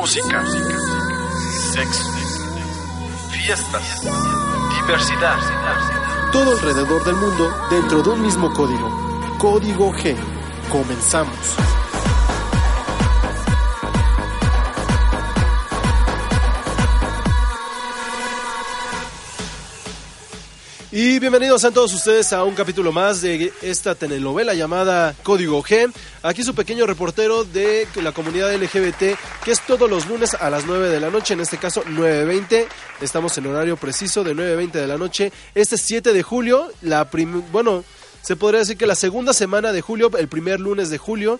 Música, sexo, fiestas, diversidad. Todo alrededor del mundo dentro de un mismo código. Código G. Comenzamos. Y bienvenidos a todos ustedes a un capítulo más de esta telenovela llamada Código G. Aquí su pequeño reportero de la comunidad LGBT, que es todos los lunes a las 9 de la noche, en este caso 9.20. Estamos en horario preciso de 9.20 de la noche. Este 7 de julio, la bueno, se podría decir que la segunda semana de julio, el primer lunes de julio,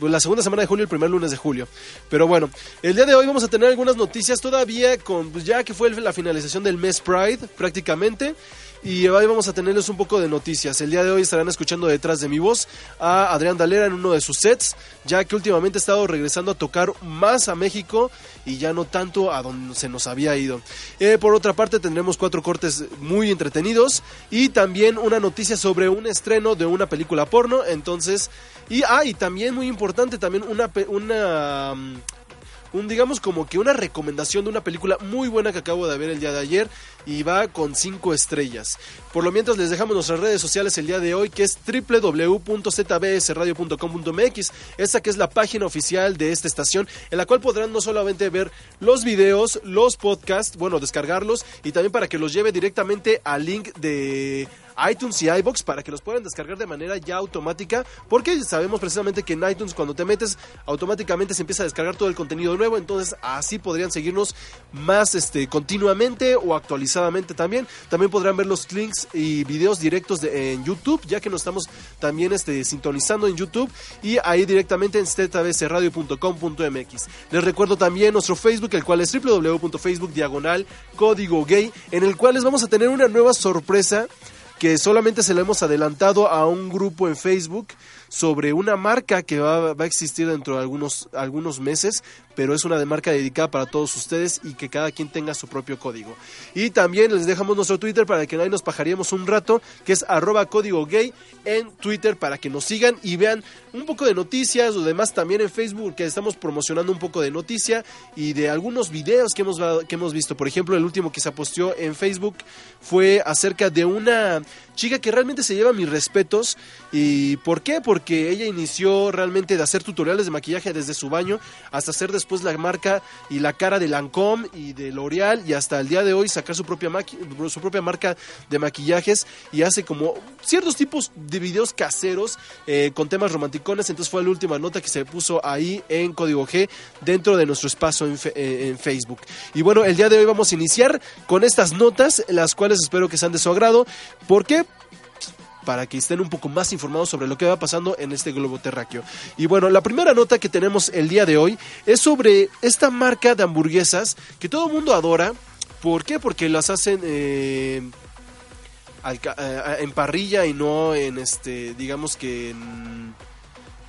la segunda semana de julio, el primer lunes de julio. Pero bueno, el día de hoy vamos a tener algunas noticias todavía con, pues ya que fue la finalización del mes Pride prácticamente. Y hoy vamos a tenerles un poco de noticias. El día de hoy estarán escuchando detrás de mi voz a Adrián Dalera en uno de sus sets, ya que últimamente ha estado regresando a tocar más a México y ya no tanto a donde se nos había ido. Eh, por otra parte, tendremos cuatro cortes muy entretenidos y también una noticia sobre un estreno de una película porno. Entonces, y, ah, también muy importante, también una, una un digamos como que una recomendación de una película muy buena que acabo de ver el día de ayer y va con 5 estrellas. Por lo mientras les dejamos nuestras redes sociales el día de hoy que es www.zbsradio.com.mx, esta que es la página oficial de esta estación en la cual podrán no solamente ver los videos, los podcasts, bueno, descargarlos y también para que los lleve directamente al link de iTunes y iBox para que los puedan descargar de manera ya automática, porque sabemos precisamente que en iTunes cuando te metes automáticamente se empieza a descargar todo el contenido nuevo, entonces así podrían seguirnos más este continuamente o actualizadamente también. También podrán ver los links y videos directos de, en YouTube, ya que nos estamos también este, sintonizando en YouTube y ahí directamente en zbsradio.com.mx. Les recuerdo también nuestro Facebook, el cual es www.facebook código gay, en el cual les vamos a tener una nueva sorpresa que solamente se lo hemos adelantado a un grupo en Facebook sobre una marca que va, a existir dentro de algunos, algunos meses, pero es una de marca dedicada para todos ustedes y que cada quien tenga su propio código. Y también les dejamos nuestro Twitter para que ahí nos pajaríamos un rato, que es arroba código gay en Twitter para que nos sigan y vean un poco de noticias o demás también en Facebook que estamos promocionando un poco de noticia y de algunos videos que hemos, que hemos visto. Por ejemplo, el último que se posteó en Facebook fue acerca de una chica que realmente se lleva mis respetos. ¿Y por qué? Porque ella inició realmente de hacer tutoriales de maquillaje desde su baño hasta hacer después la marca y la cara de Lancome y de L'Oreal y hasta el día de hoy sacar su propia, su propia marca de maquillajes y hace como ciertos tipos de videos caseros eh, con temas Entonces fue la última nota que se puso ahí en Código G dentro de nuestro espacio en, eh, en Facebook. Y bueno, el día de hoy vamos a iniciar con estas notas, las cuales espero que sean de su agrado. ¿Por qué? para que estén un poco más informados sobre lo que va pasando en este globo terráqueo. Y bueno, la primera nota que tenemos el día de hoy es sobre esta marca de hamburguesas que todo el mundo adora. ¿Por qué? Porque las hacen eh, eh, en parrilla y no en este, digamos que en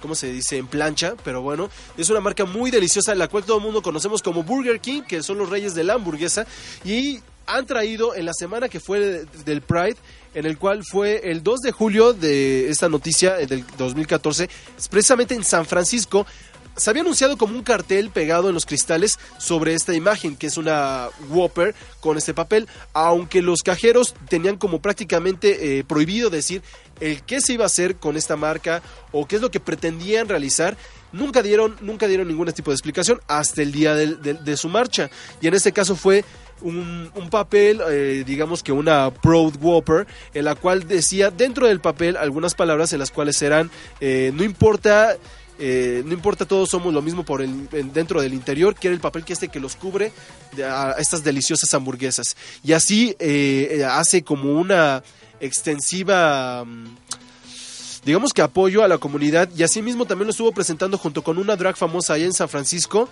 ¿cómo se dice? En plancha, pero bueno, es una marca muy deliciosa, la cual todo el mundo conocemos como Burger King, que son los reyes de la hamburguesa, y han traído en la semana que fue del Pride, en el cual fue el 2 de julio de esta noticia eh, del 2014, precisamente en San Francisco, se había anunciado como un cartel pegado en los cristales sobre esta imagen, que es una Whopper con este papel, aunque los cajeros tenían como prácticamente eh, prohibido decir el qué se iba a hacer con esta marca o qué es lo que pretendían realizar. Nunca dieron, nunca dieron ningún tipo de explicación hasta el día de su marcha. Y en este caso fue un, papel, eh, digamos que una Proud Whopper, en la cual decía dentro del papel algunas palabras en las cuales eran, eh, no importa... Eh, no importa, todos somos lo mismo por el, dentro del interior, que era el papel que este que los cubre a estas deliciosas hamburguesas. Y así hace como una extensiva, mm, digamos que apoyo a la comunidad y asimismo también lo estuvo presentando junto con una drag famosa allá en San Francisco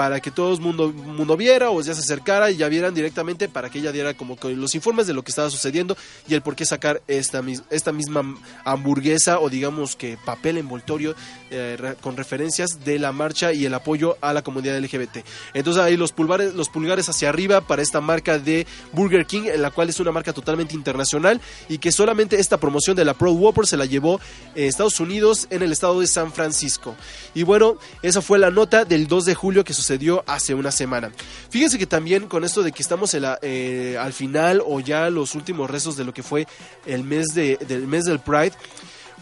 para que todo el mundo, viera o ya se acercara y ya vieran directamente para que ella diera como que los informes de lo que estaba sucediendo y el por qué sacar esta, esta misma hamburguesa o digamos que papel envoltorio eh, con referencias de la marcha y el apoyo a la comunidad LGBT. Entonces ahí los pulgares, los pulgares hacia arriba para esta marca de Burger King, en la cual es una marca totalmente internacional y que solamente esta promoción de la Pro Whopper se la llevó en Estados Unidos en el estado de San Francisco. Y bueno, esa fue la nota del 2 de julio que sucedió hace una semana. Fíjense que también con esto de que estamos eh, al final o ya los últimos restos de lo que fue el mes, de, del mes del Pride,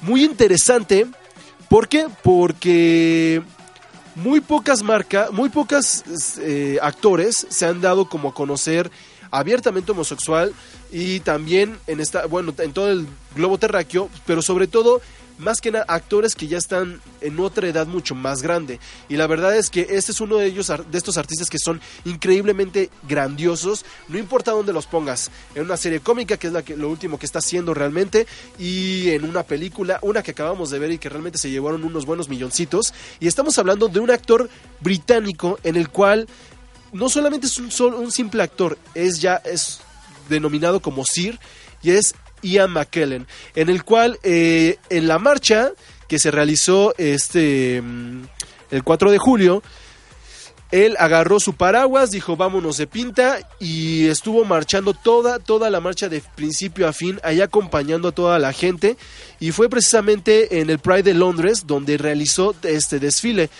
muy interesante. ¿Por qué? Porque muy pocas marcas, muy pocas eh, actores se han dado como a conocer abiertamente homosexual y también en esta, bueno, en todo el globo terráqueo, pero sobre todo más que nada actores que ya están en otra edad mucho más grande. Y la verdad es que este es uno de ellos, de estos artistas que son increíblemente grandiosos, no importa dónde los pongas, en una serie cómica, que es la que, lo último que está haciendo realmente, y en una película, una que acabamos de ver y que realmente se llevaron unos buenos milloncitos. Y estamos hablando de un actor británico en el cual no solamente es un, un simple actor, es ya es denominado como Sir y es Ian McKellen, en el cual eh, en la marcha que se realizó este mm, el 4 de julio, él agarró su paraguas, dijo vámonos de pinta y estuvo marchando toda, toda la marcha de principio a fin, ahí acompañando a toda la gente y fue precisamente en el Pride de Londres donde realizó este desfile.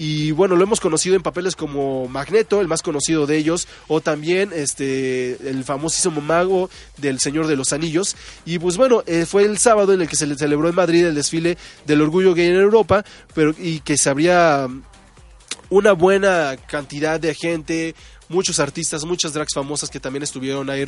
Y bueno, lo hemos conocido en papeles como Magneto, el más conocido de ellos, o también este el famosísimo mago del Señor de los Anillos. Y pues bueno, eh, fue el sábado en el que se le celebró en Madrid el desfile del orgullo gay en Europa, pero y que se habría una buena cantidad de gente, muchos artistas, muchas drags famosas que también estuvieron ahí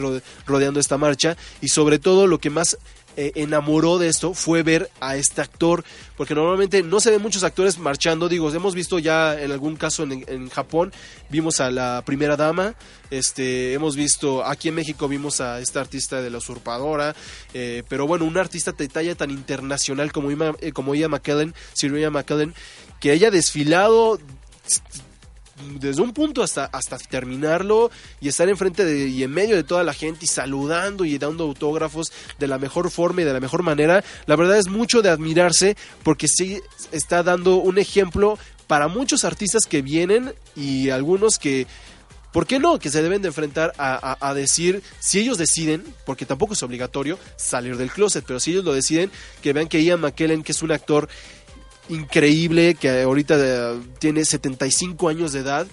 rodeando esta marcha. Y sobre todo lo que más eh, enamoró de esto fue ver a este actor, porque normalmente no se ven muchos actores marchando, digo, hemos visto ya en algún caso en, Japón, vimos a la primera dama, este, hemos visto, aquí en México vimos a esta artista de la usurpadora, eh, pero bueno, un artista de talla tan internacional como, eh, como Ian McKellen, Sir McKellen, que haya desfilado desde un punto hasta, hasta terminarlo y estar enfrente de, y en medio de toda la gente y saludando y dando autógrafos de la mejor forma y de la mejor manera, la verdad es mucho de admirarse porque sí está dando un ejemplo para muchos artistas que vienen y algunos que ¿Por qué no? Que se deben de enfrentar a, a, decir, si ellos deciden, porque tampoco es obligatorio salir del closet, pero si ellos lo deciden, que vean que Ian McKellen, que es un actor increíble que ahorita eh, tiene 75 años de edad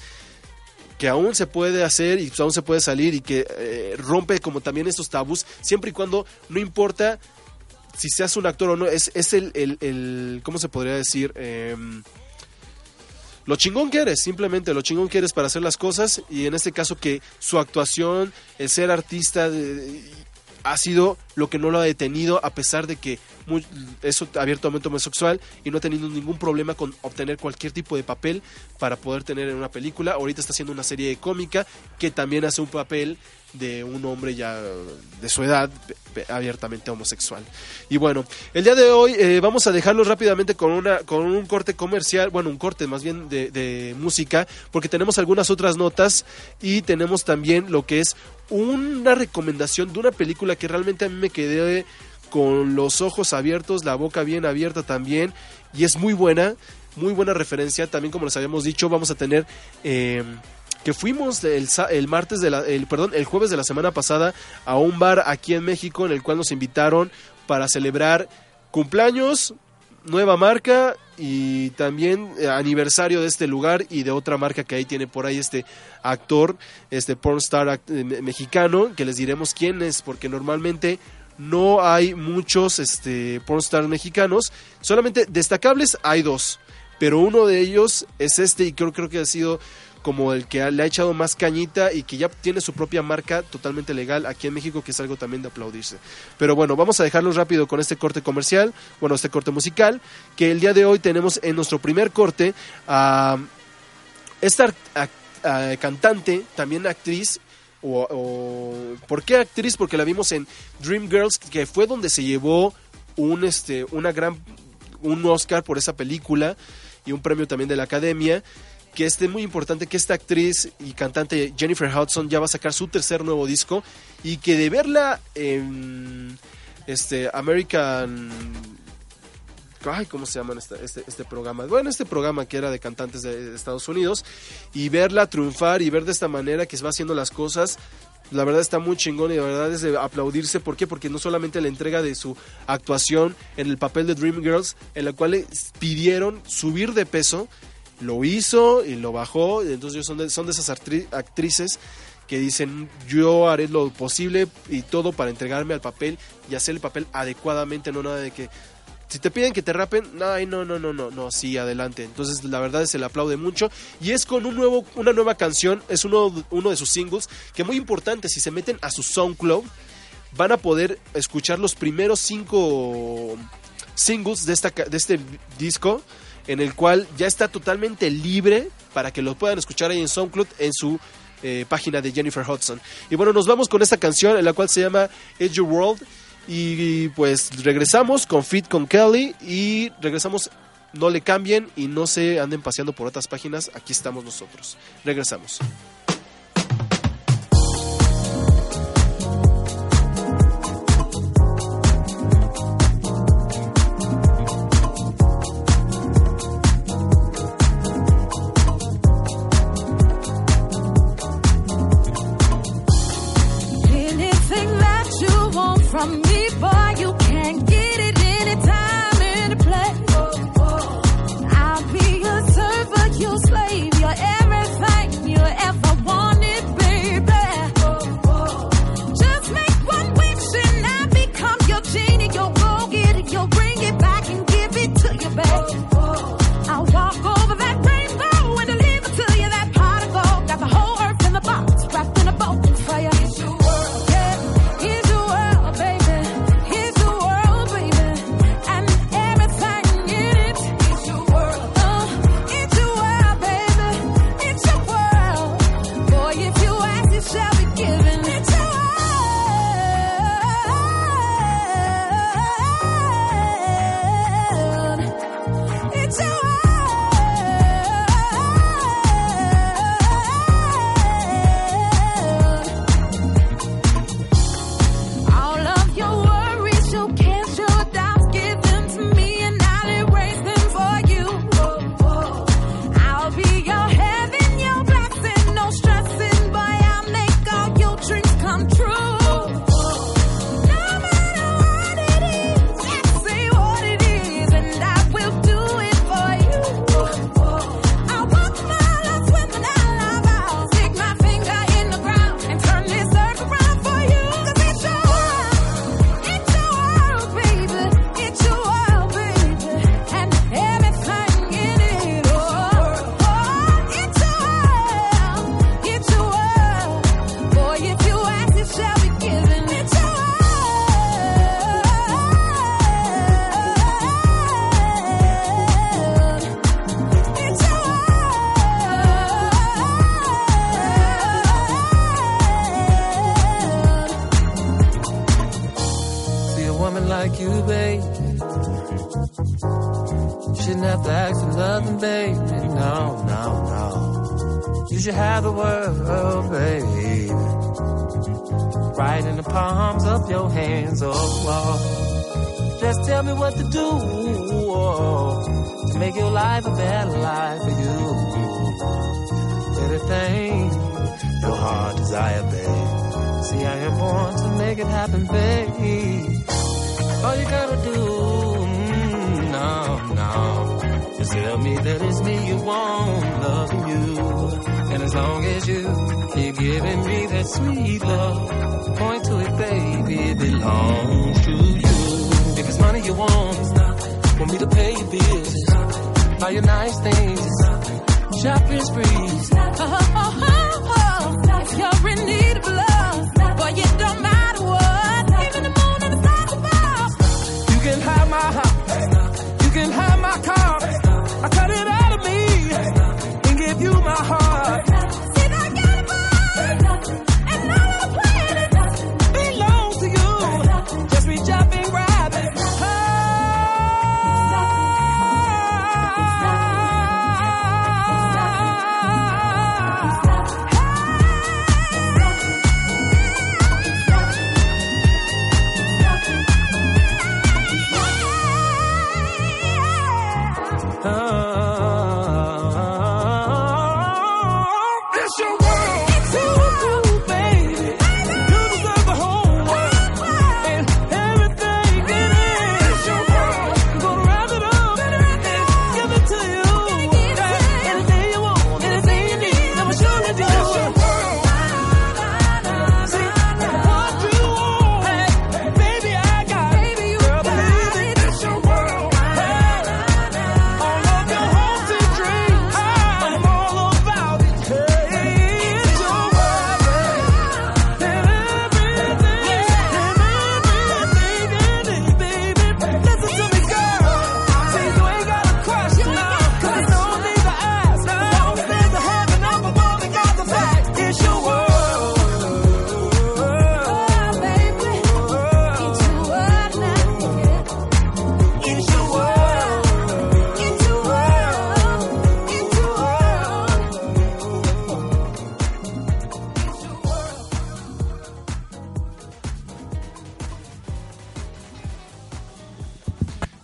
que aún se puede hacer y aún se puede salir y que eh, rompe como también estos tabús, siempre y cuando no importa si seas un actor o no, es, es el, el, ¿cómo se podría decir? Em, lo chingón que eres, simplemente lo chingón que eres para hacer las cosas y en este caso que su actuación, el ser artista ha sido lo que no lo ha detenido a pesar de que es abiertamente homosexual y no ha tenido ningún problema con obtener cualquier tipo de papel para poder tener en una película. Ahorita está haciendo una serie cómica que también hace un papel de un hombre ya de su edad abiertamente homosexual. Y bueno, el día de hoy eh, vamos a dejarlo rápidamente con, una, con un corte comercial, bueno, un corte más bien de, de música, porque tenemos algunas otras notas y tenemos también lo que es una recomendación de una película que realmente a mí me quedé con los ojos abiertos, la boca bien abierta también, y es muy buena, muy buena referencia. También, como les habíamos dicho, vamos a tener eh, que fuimos el, el martes de la, el, perdón, el jueves de la semana pasada a un bar aquí en México en el cual nos invitaron para celebrar cumpleaños, nueva marca y también eh, aniversario de este lugar y de otra marca que ahí tiene por ahí este actor, este pornstar eh, mexicano, que les diremos quién es, porque normalmente no hay muchos este, pornstar mexicanos, solamente destacables hay dos, pero uno de ellos es este y creo, creo que ha sido como el que le ha echado más cañita y que ya tiene su propia marca totalmente legal aquí en México, que es algo también de aplaudirse. Pero bueno, vamos a dejarlo rápido con este corte comercial, bueno, este corte musical, que el día de hoy tenemos en nuestro primer corte a esta cantante, también actriz, o, ¿Por qué actriz? Porque la vimos en Dreamgirls, que fue donde se llevó un este una gran un Oscar por esa película y un premio también de la Academia que es muy importante que esta actriz y cantante Jennifer Hudson ya va a sacar su tercer nuevo disco y que de verla en este American ay, ¿cómo se llama este, este, programa? Bueno, este programa que era de cantantes de, Estados Unidos y verla triunfar y ver de esta manera que se va haciendo las cosas, la verdad está muy chingón y la verdad es de aplaudirse. ¿Por qué? Porque no solamente la entrega de su actuación en el papel de Dreamgirls, en la cual pidieron subir de peso, lo hizo y lo bajó. Entonces son de, son de esas actrices que dicen yo haré lo posible y todo para entregarme al papel y hacer el papel adecuadamente, no nada de que si te piden que te rapen, ay, no, no, no, no, no, sí, adelante. Entonces, la verdad que le aplaude mucho. Y es con un nuevo, una nueva canción, es uno, uno de sus singles, que muy importante, si se meten a su SoundCloud, van a poder escuchar los primeros cinco singles de, esta, de este disco, en el cual ya está totalmente libre para que lo puedan escuchar ahí en SoundCloud, en su eh, página de Jennifer Hudson. Y bueno, nos vamos con esta canción, en la cual se llama Edge Your World. Y pues regresamos con Fit con Kelly y regresamos, no le cambien y no se anden paseando por otras páginas, aquí estamos nosotros. Regresamos. giving me that sweet love. Point to it, baby, it belongs to you. If it's money you want, want me to pay your bills, buy your nice things, shopping spree. Oh, if you're in need.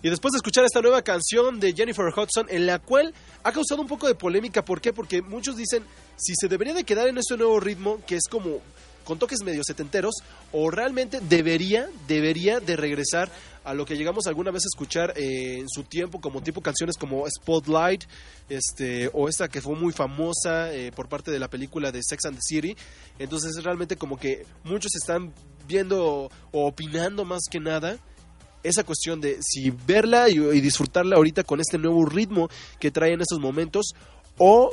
Y después de escuchar esta nueva canción de Jennifer Hudson, en la cual ha causado un poco de polémica, ¿por qué? Porque muchos dicen si se debería de quedar en este nuevo ritmo, que es como con toques medio setenteros, o realmente debería, debería de regresar a lo que llegamos alguna vez a escuchar eh, en su tiempo, como tipo canciones como Spotlight, este, o esta que fue muy famosa eh, por parte de la película de Sex and the City. Entonces realmente como que muchos están viendo o opinando más que nada esa cuestión de si verla y, disfrutarla ahorita con este nuevo ritmo que trae en estos momentos o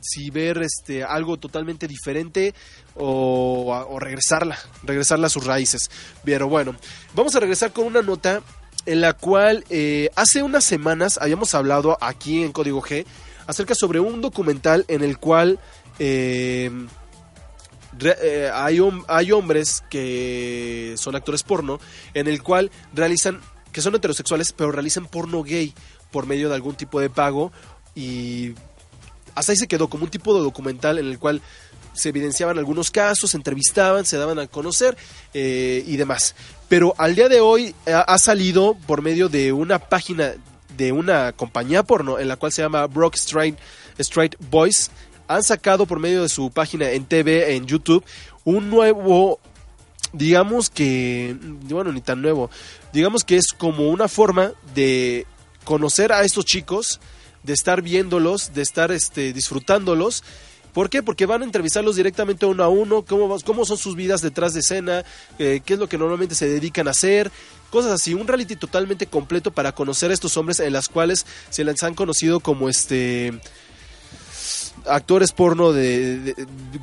si ver este algo totalmente diferente o, o regresarla, regresarla a sus raíces. Pero bueno, vamos a regresar con una nota en la cual eh, hace unas semanas habíamos hablado aquí en Código G acerca sobre un documental en el cual eh, eh, hay, hay hombres que son actores porno en el cual realizan, que son heterosexuales, pero realizan porno gay por medio de algún tipo de pago y hasta ahí se quedó como un tipo de documental en el cual se evidenciaban algunos casos, se entrevistaban, se daban a conocer eh, y demás. Pero al día de hoy ha, ha salido por medio de una página de una compañía porno en la cual se llama Brock Straight, Straight Boys. Han sacado por medio de su página en TV, en YouTube, un nuevo digamos que, bueno, ni tan nuevo, digamos que es como una forma de conocer a estos chicos, de estar viéndolos, de estar este, disfrutándolos. ¿Por qué? Porque van a entrevistarlos directamente uno a uno, cómo, cómo son sus vidas detrás de escena, eh, qué es lo que normalmente se dedican a hacer, cosas así, un reality totalmente completo para conocer a estos hombres en las cuales se les han conocido como este actores porno de,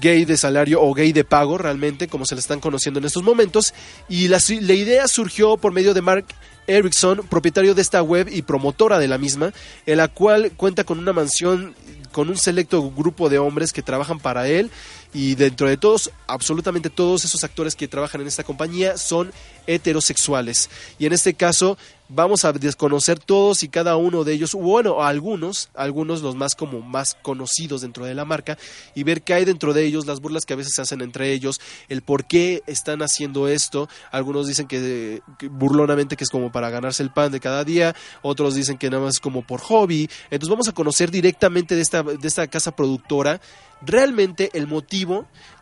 gay de salario o gay de pago realmente, como se le están conociendo en estos momentos. Y la, la idea surgió por medio de Mark Erickson, propietario de esta web y promotora de la misma, en la cual cuenta con una mansión con un selecto grupo de hombres que trabajan para él y dentro de todos, absolutamente todos esos actores que trabajan en esta compañía son heterosexuales. Y en este caso vamos a desconocer todos y cada uno de ellos, bueno, algunos, algunos los más como más conocidos dentro de la marca y ver qué hay dentro de ellos, las burlas que a veces se hacen entre ellos, el por qué están haciendo esto. Algunos dicen que, que burlonamente que es como para ganarse el pan de cada día, otros dicen que nada más es como por hobby. Entonces vamos a conocer directamente de esta, de esta casa productora realmente el motivo,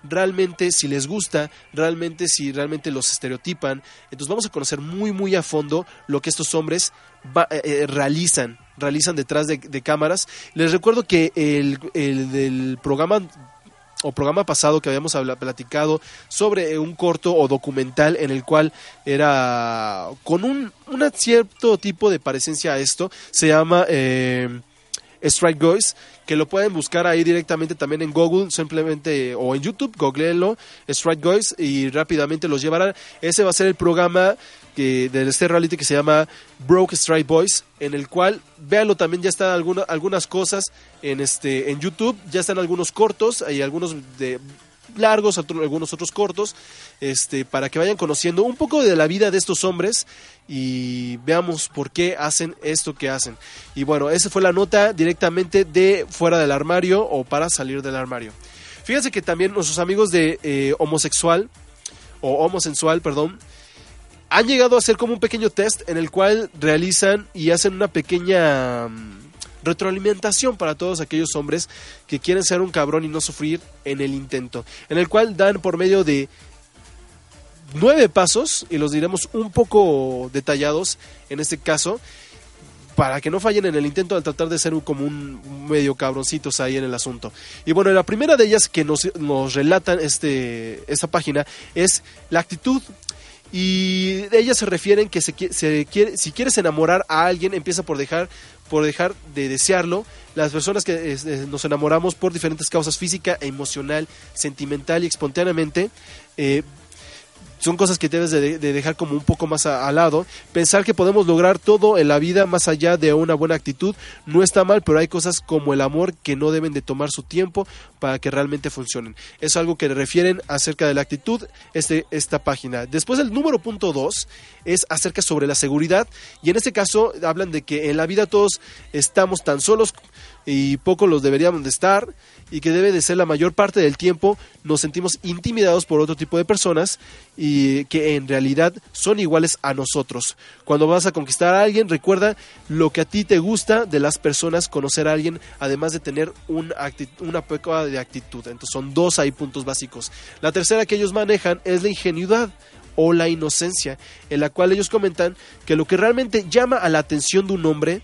realmente si les gusta, realmente si realmente los estereotipan. Entonces vamos a conocer muy muy a fondo lo que estos hombres va- eh, eh, realizan, realizan detrás de, cámaras. Les recuerdo que el, el del programa o programa pasado que habíamos platicado sobre un corto o documental en el cual era con un, un cierto tipo de parecencia a esto, se llama eh, Strike Boys, que lo pueden buscar ahí directamente también en Google, simplemente, o en YouTube, googleenlo, Strike Boys, y rápidamente los llevarán. Ese va a ser el programa que, de este reality que se llama Broke Strike Boys, en el cual, véanlo también, ya están alguna- algunas cosas en, este, en YouTube, ya están algunos cortos, hay algunos de largos, algunos otros cortos, este, para que vayan conociendo un poco de la vida de estos hombres y veamos por qué hacen esto que hacen. Y bueno, esa fue la nota directamente de fuera del armario o para salir del armario. Fíjense que también nuestros amigos de eh, homosexual o homosensual, perdón, han llegado a hacer como un pequeño test en el cual realizan y hacen una pequeña mm, retroalimentación para todos aquellos hombres que quieren ser un cabrón y no sufrir en el intento, en el cual dan por medio de nueve pasos, y los diremos un poco detallados en este caso, para que no fallen en el intento de tratar de ser un, como un medio cabroncitos ahí en el asunto. Y bueno, la primera de ellas que nos, nos relatan este, esta página es la actitud. Y ellas se refieren que se, se quiere, si quieres enamorar a alguien, empieza por dejar, por dejar de desearlo. Las personas que nos enamoramos por diferentes causas física, emocional, sentimental y espontáneamente, eh, son cosas que debes de, de dejar como un poco más al lado. Pensar que podemos lograr todo en la vida más allá de una buena actitud no está mal, pero hay cosas como el amor que no deben de tomar su tiempo para que realmente funcionen. Es algo que refieren acerca de la actitud este, esta página. Después el número punto 2 es acerca sobre la seguridad y en este caso hablan de que en la vida todos estamos tan solos y poco los deberíamos de estar y que debe de ser la mayor parte del tiempo nos sentimos intimidados por otro tipo de personas y que en realidad son iguales a nosotros. Cuando vas a conquistar a alguien, recuerda lo que a ti te gusta de las personas, conocer a alguien, además de tener un una poca de actitud. Entonces son dos ahí puntos básicos. La tercera que ellos manejan es la ingenuidad o la inocencia, en la cual ellos comentan que lo que realmente llama a la atención de un hombre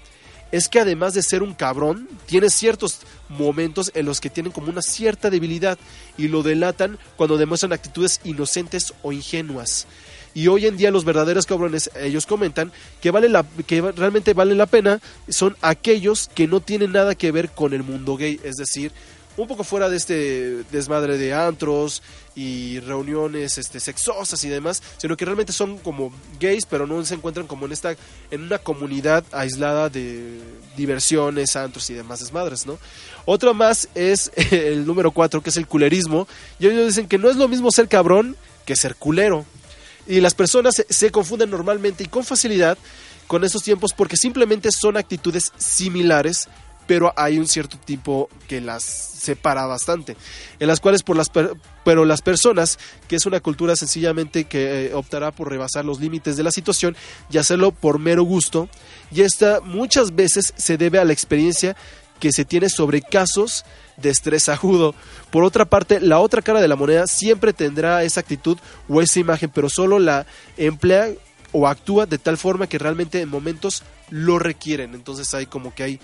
es que además de ser un cabrón, tiene ciertos momentos en los que tienen como una cierta debilidad y lo delatan cuando demuestran actitudes inocentes o ingenuas. Y hoy en día los verdaderos cabrones, ellos comentan que que realmente vale la pena son aquellos que no tienen nada que ver con el mundo gay, es decir, un poco fuera de este desmadre de antros y reuniones este sexosas y demás, sino que realmente son como gays, pero no se encuentran como en esta en una comunidad aislada de diversiones, antros y demás desmadres, ¿no? Otra más es el número 4, que es el culerismo, y ellos dicen que no es lo mismo ser cabrón que ser culero. Y las personas se, confunden normalmente y con facilidad con estos tiempos porque simplemente son actitudes similares, pero hay un cierto tipo que las separa bastante, en las cuales por las per- pero las personas, que es una cultura sencillamente que eh, optará por rebasar los límites de la situación y hacerlo por mero gusto, y esta muchas veces se debe a la experiencia que se tiene sobre casos de estrés agudo. Por otra parte, la otra cara de la moneda siempre tendrá esa actitud o esa imagen, pero solo la emplea o actúa de tal forma que realmente en momentos lo requieren. Entonces hay como que hay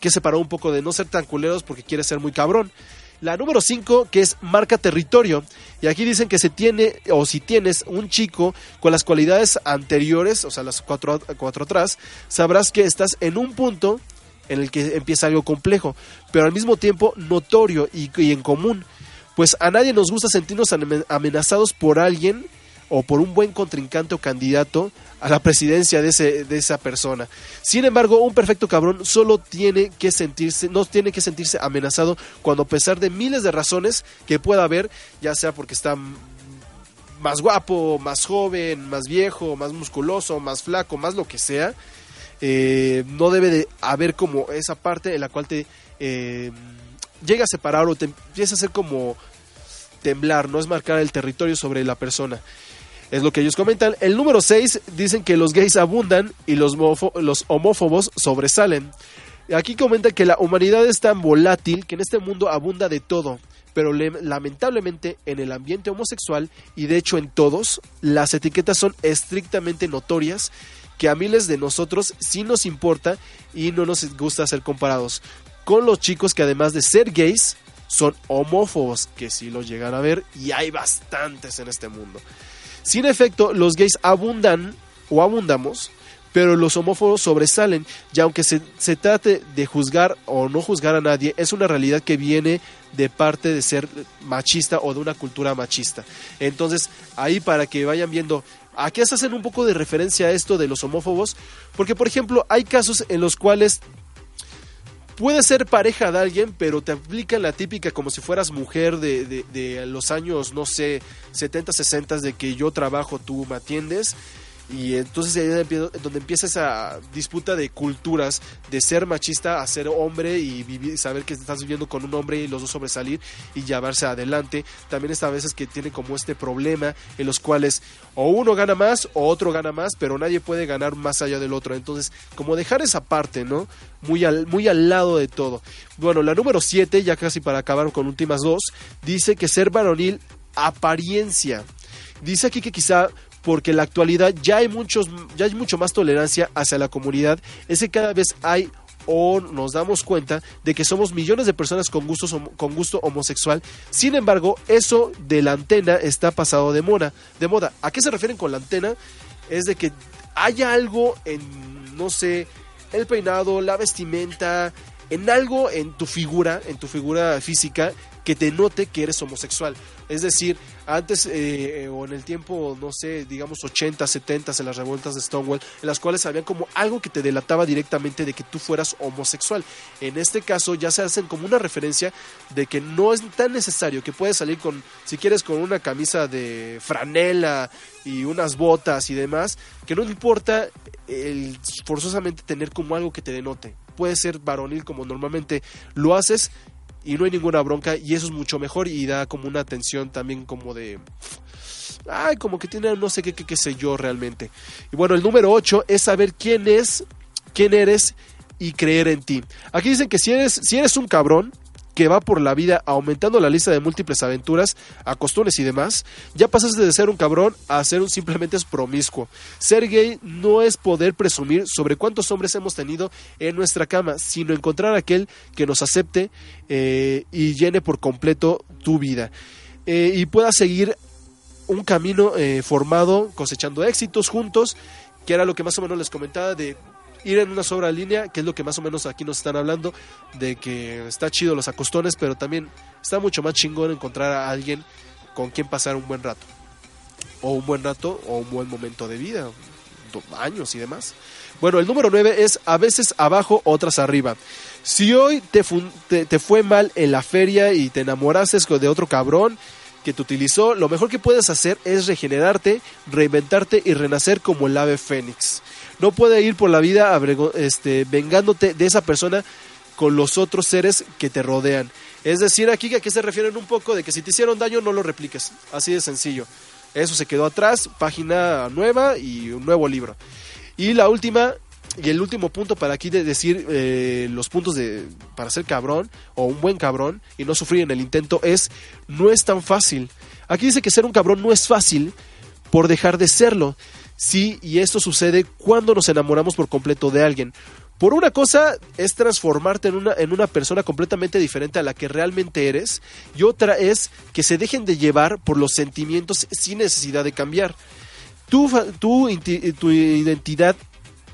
que separar un poco de no ser tan culeros porque quiere ser muy cabrón. La número 5, que es marca territorio. Y aquí dicen que se tiene, o si tienes un chico con las cualidades anteriores, o sea, las cuatro, cuatro atrás, sabrás que estás en un punto en el que empieza algo complejo, pero al mismo tiempo notorio y, y en común. Pues a nadie nos gusta sentirnos ame- amenazados por alguien o por un buen contrincante o candidato a la presidencia de, ese, de esa persona. Sin embargo, un perfecto cabrón solo tiene que sentirse, no tiene que sentirse amenazado cuando a pesar de miles de razones que pueda haber, ya sea porque está más guapo, más joven, más viejo, más musculoso, más flaco, más lo que sea, eh, no debe de haber como esa parte en la cual te eh, llega a separar o te empieza a hacer como temblar, no es marcar el territorio sobre la persona. Es lo que ellos comentan. El número 6 dicen que los gays abundan y los, los homófobos sobresalen. Aquí comentan que la humanidad es tan volátil que en este mundo abunda de todo, pero le- lamentablemente en el ambiente homosexual y de hecho en todos, las etiquetas son estrictamente notorias que a miles de nosotros sí nos importa y no nos gusta ser comparados con los chicos que además de ser gays son homófobos, que sí lo llegan a ver y hay bastantes en este mundo. Sin efecto, los gays abundan o abundamos, pero los homófobos sobresalen, y aunque se, se trate de juzgar o no juzgar a nadie, es una realidad que viene de parte de ser machista o de una cultura machista. Entonces, ahí para que vayan viendo, aquí se hacen un poco de referencia a esto de los homófobos, porque por ejemplo, hay casos en los cuales puede ser pareja de alguien, pero te aplican la típica como si fueras mujer de, de- de los años, no sé, 70, 60, de que yo trabajo, tú me atiendes. Y entonces ahí es donde empieza esa disputa de culturas, de ser machista a ser hombre y vivir, saber que estás viviendo con un hombre y los dos sobresalir y llevarse adelante. También está a veces que tiene como este problema en los cuales o uno gana más o otro gana más, pero nadie puede ganar más allá del otro. Entonces, como dejar esa parte, ¿no? Muy al, muy al lado de todo. Bueno, la número 7, ya casi para acabar con últimas dos, dice que ser varonil apariencia. Dice aquí que quizá porque en la actualidad ya hay muchos ya hay mucho más tolerancia hacia la comunidad, es que cada vez hay o nos damos cuenta de que somos millones de personas con, gustos, con gusto homosexual. Sin embargo, eso de la antena está pasado de moda, de moda. ¿A qué se refieren con la antena? Es de que haya algo en, no sé, el peinado, la vestimenta, en algo en tu figura, en tu figura física, que te note que eres homosexual. Es decir, antes eh, o en el tiempo, no sé, digamos 80, 70, en las revueltas de Stonewall, en las cuales había como algo que te delataba directamente de que tú fueras homosexual. En este caso ya se hacen como una referencia de que no es tan necesario, que puedes salir con, si quieres, con una camisa de franela y unas botas y demás, que no importa el forzosamente tener como algo que te denote. Puede ser varonil como normalmente lo haces y no hay ninguna bronca y eso es mucho mejor y da como una atención también como de ay como que tiene no sé qué qué, qué sé yo realmente. Y bueno el número 8 es saber quién es quién eres y creer en ti. Aquí dicen que si eres si eres un cabrón que va por la vida aumentando la lista de múltiples aventuras, acostunes y demás, ya pasaste de ser un cabrón a ser un simplemente promiscuo. Ser gay no es poder presumir sobre cuántos hombres hemos tenido en nuestra cama, sino encontrar aquel que nos acepte eh, y llene por completo tu vida. Eh, y pueda seguir un camino eh, formado, cosechando éxitos juntos, que era lo que más o menos les comentaba de ir en una sobra línea, que es lo que más o menos aquí nos están hablando, de que está chido los acostones, pero también está mucho más chingón encontrar a alguien con quien pasar un buen rato. O un buen rato, o un buen momento de vida, años y demás. Bueno, el número 9 es a veces abajo, otras arriba. Si hoy te, te, te fue mal en la feria y te enamoraste de otro cabrón que te utilizó, lo mejor que puedes hacer es regenerarte, reinventarte y renacer como el ave fénix. No puede ir por la vida este, vengándote de esa persona con los otros seres que te rodean. Es decir, aquí a qué se refieren un poco de que si te hicieron daño no lo repliques. Así de sencillo. Eso se quedó atrás, página nueva y un nuevo libro. Y la última y el último punto para aquí de decir eh, los puntos de para ser cabrón o un buen cabrón y no sufrir en el intento es no es tan fácil. Aquí dice que ser un cabrón no es fácil por dejar de serlo. Sí, y esto sucede cuando nos enamoramos por completo de alguien. Por una cosa es transformarte en una, en una persona completamente diferente a la que realmente eres, y otra es que se dejen de llevar por los sentimientos sin necesidad de cambiar. Tu, tu, tu identidad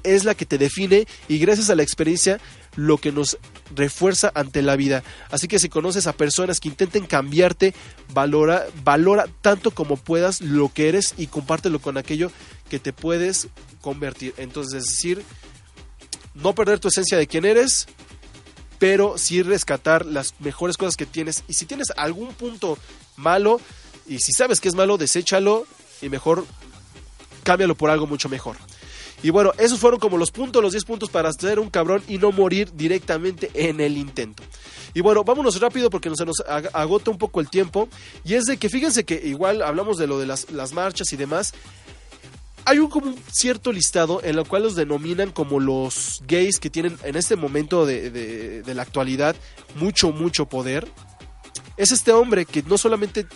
es la que te define y gracias a la experiencia lo que nos refuerza ante la vida. Así que si conoces a personas que intenten cambiarte, valora, valora tanto como puedas lo que eres y compártelo con aquello que te puedes convertir. Entonces, es decir, no perder tu esencia de quién eres, pero sí rescatar las mejores cosas que tienes. Y si tienes algún punto malo, y si sabes que es malo, deséchalo y mejor cámbialo por algo mucho mejor. Y bueno, esos fueron como los puntos, los 10 puntos para ser un cabrón y no morir directamente en el intento. Y bueno, vámonos rápido porque se nos ag- agota un poco el tiempo. Y es de que fíjense que igual hablamos de lo de las, las marchas y demás. Hay un como un cierto listado en el cual los denominan como los gays que tienen en este momento de, de- de la actualidad mucho, mucho poder. Es este hombre que no solamente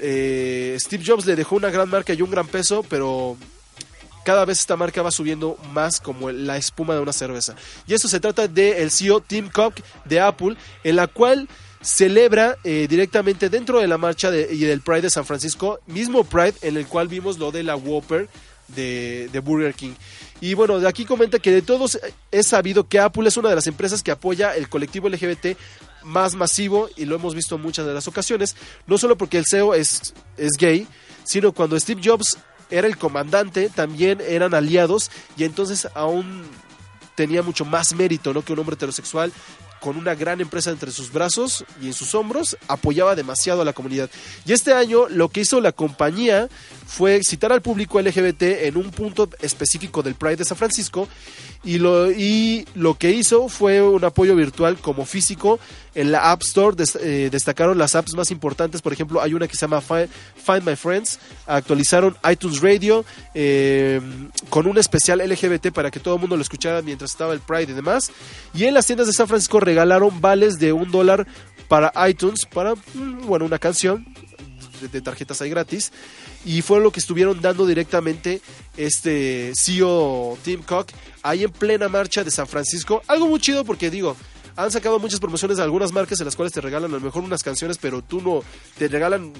eh, Steve Jobs le dejó una gran marca y un gran peso, pero cada vez esta marca va subiendo más como la espuma de una cerveza. Y esto se trata del CEO Tim Cook de Apple, en la cual celebra eh, directamente dentro de la marcha de- y del Pride de San Francisco, mismo Pride en el cual vimos lo de la Whopper de, Burger King. Y bueno, de aquí comenta que de todos es sabido que Apple es una de las empresas que apoya el colectivo LGBT más masivo y lo hemos visto en muchas de las ocasiones, no solo porque el CEO es, es gay, sino cuando Steve Jobs era el comandante, también eran aliados y entonces aún tenía mucho más mérito ¿no? que un hombre heterosexual con una gran empresa entre sus brazos y en sus hombros, apoyaba demasiado a la comunidad. Y este año lo que hizo la compañía fue citar al público LGBT en un punto específico del Pride de San Francisco y lo, y lo que hizo fue un apoyo virtual como físico en la App Store. eh, destacaron las apps más importantes, por ejemplo, hay una que se llama Fi- Find My Friends. Actualizaron iTunes Radio eh, con un especial LGBT para que todo el mundo lo escuchara mientras estaba el Pride y demás. Y en las tiendas de San Francisco regalaron vales de un dólar para iTunes para, mm, bueno, una canción de, tarjetas ahí gratis y fue lo que estuvieron dando directamente este CEO Tim Cook ahí en plena marcha de San Francisco. Algo muy chido porque digo, han sacado muchas promociones de algunas marcas en las cuales te regalan a lo mejor unas canciones, pero tú no te regalan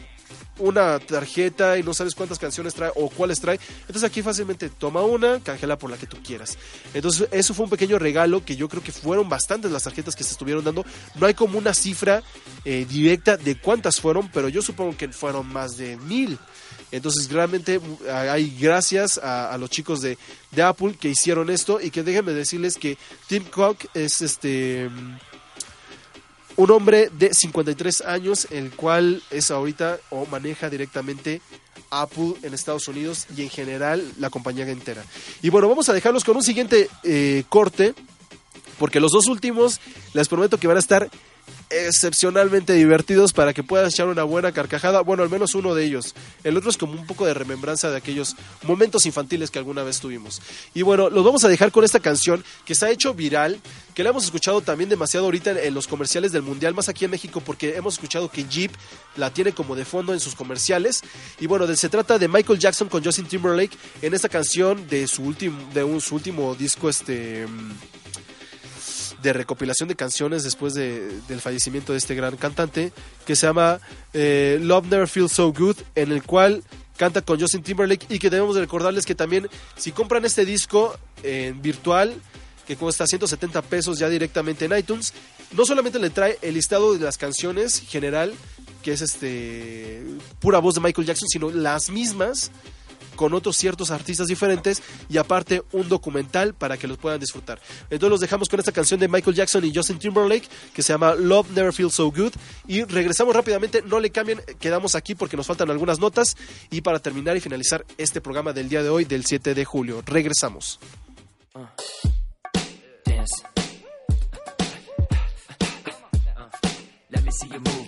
una tarjeta y no sabes cuántas canciones trae o cuáles trae. Entonces aquí fácilmente toma una, canjela por la que tú quieras. Entonces eso fue un pequeño regalo que yo creo que fueron bastantes las tarjetas que se estuvieron dando. No hay como una cifra eh, directa de cuántas fueron, pero yo supongo que fueron más de mil. Entonces realmente hay gracias a, los chicos de, Apple que hicieron esto y que déjenme decirles que Tim Cook es este un hombre de 53 años, el cual es ahorita o maneja directamente Apple en Estados Unidos y en general la compañía entera. Y bueno, vamos a dejarlos con un siguiente eh, corte, porque los dos últimos les prometo que van a estar excepcionalmente divertidos para que puedas echar una buena carcajada. Bueno, al menos uno de ellos. El otro es como un poco de remembranza de aquellos momentos infantiles que alguna vez tuvimos. Y bueno, los vamos a dejar con esta canción que se ha hecho viral, que la hemos escuchado también demasiado ahorita en, los comerciales del Mundial, más aquí en México, porque hemos escuchado que Jeep la tiene como de fondo en sus comerciales. Y bueno, se trata de Michael Jackson con Justin Timberlake en esta canción de su último, de un- su último disco, este... mm, de recopilación de canciones después de- del fallecimiento de este gran cantante que se llama eh, Love Never Feels So Good en el cual canta con Justin Timberlake y que debemos de recordarles que también si compran este disco en virtual que cuesta 170 pesos ya directamente en iTunes no solamente le trae el listado de las canciones general que es este pura voz de Michael Jackson sino las mismas con otros ciertos artistas diferentes y aparte un documental para que los puedan disfrutar. Entonces los dejamos con esta canción de Michael Jackson y Justin Timberlake que se llama Love Never Feels So Good y regresamos rápidamente, no le cambien, quedamos aquí porque nos faltan algunas notas y para terminar y finalizar este programa del día de hoy del 7 de julio. Regresamos. dance. Uh, let me see you move.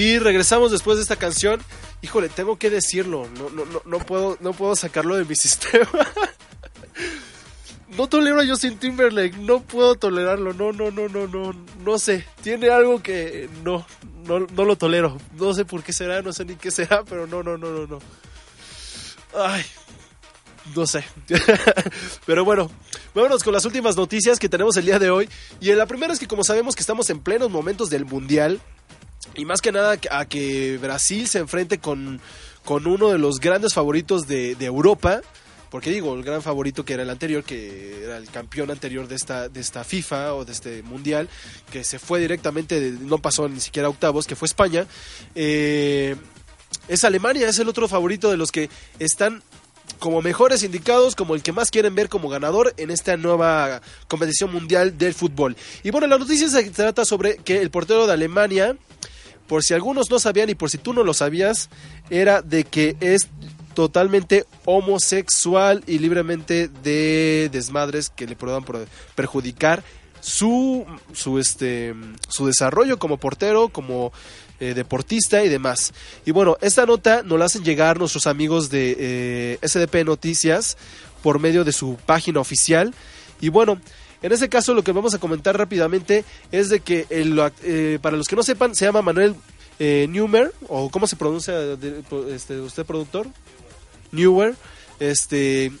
Y regresamos después de esta canción. Híjole, tengo que decirlo. No, no, no, no puedo, no puedo sacarlo de mi sistema. No tolero a Justin Timberlake, no puedo tolerarlo, no, no, no, no, no, no sé, tiene algo que no, no, no lo tolero, no sé por qué será, no sé ni qué será, pero no, no, no, no, no. Ay, no sé. Pero bueno, vámonos con las últimas noticias que tenemos el día de hoy. Y la primera es que como sabemos que estamos en plenos momentos del Mundial, y más que nada a que Brasil se enfrente con, con uno de los grandes favoritos de, de Europa. Porque digo, el gran favorito que era el anterior, que era el campeón anterior de esta, de esta FIFA o de este mundial, que se fue directamente, no pasó ni siquiera octavos, que fue España. Eh, es Alemania, es el otro favorito de los que están como mejores indicados, como el que más quieren ver como ganador en esta nueva competición mundial del fútbol. Y bueno, la noticia se trata sobre que el portero de Alemania, por si algunos no sabían y por si tú no lo sabías, era de que es totalmente homosexual y libremente de desmadres que le puedan perjudicar su su este su desarrollo como portero, como eh, deportista y demás. Y bueno, esta nota nos la hacen llegar nuestros amigos de eh, SDP Noticias por medio de su página oficial. Y bueno, en este caso lo que vamos a comentar rápidamente es de que el, eh, para los que no sepan se llama Manuel eh, Neumer o cómo se pronuncia de- este, usted productor Neuer este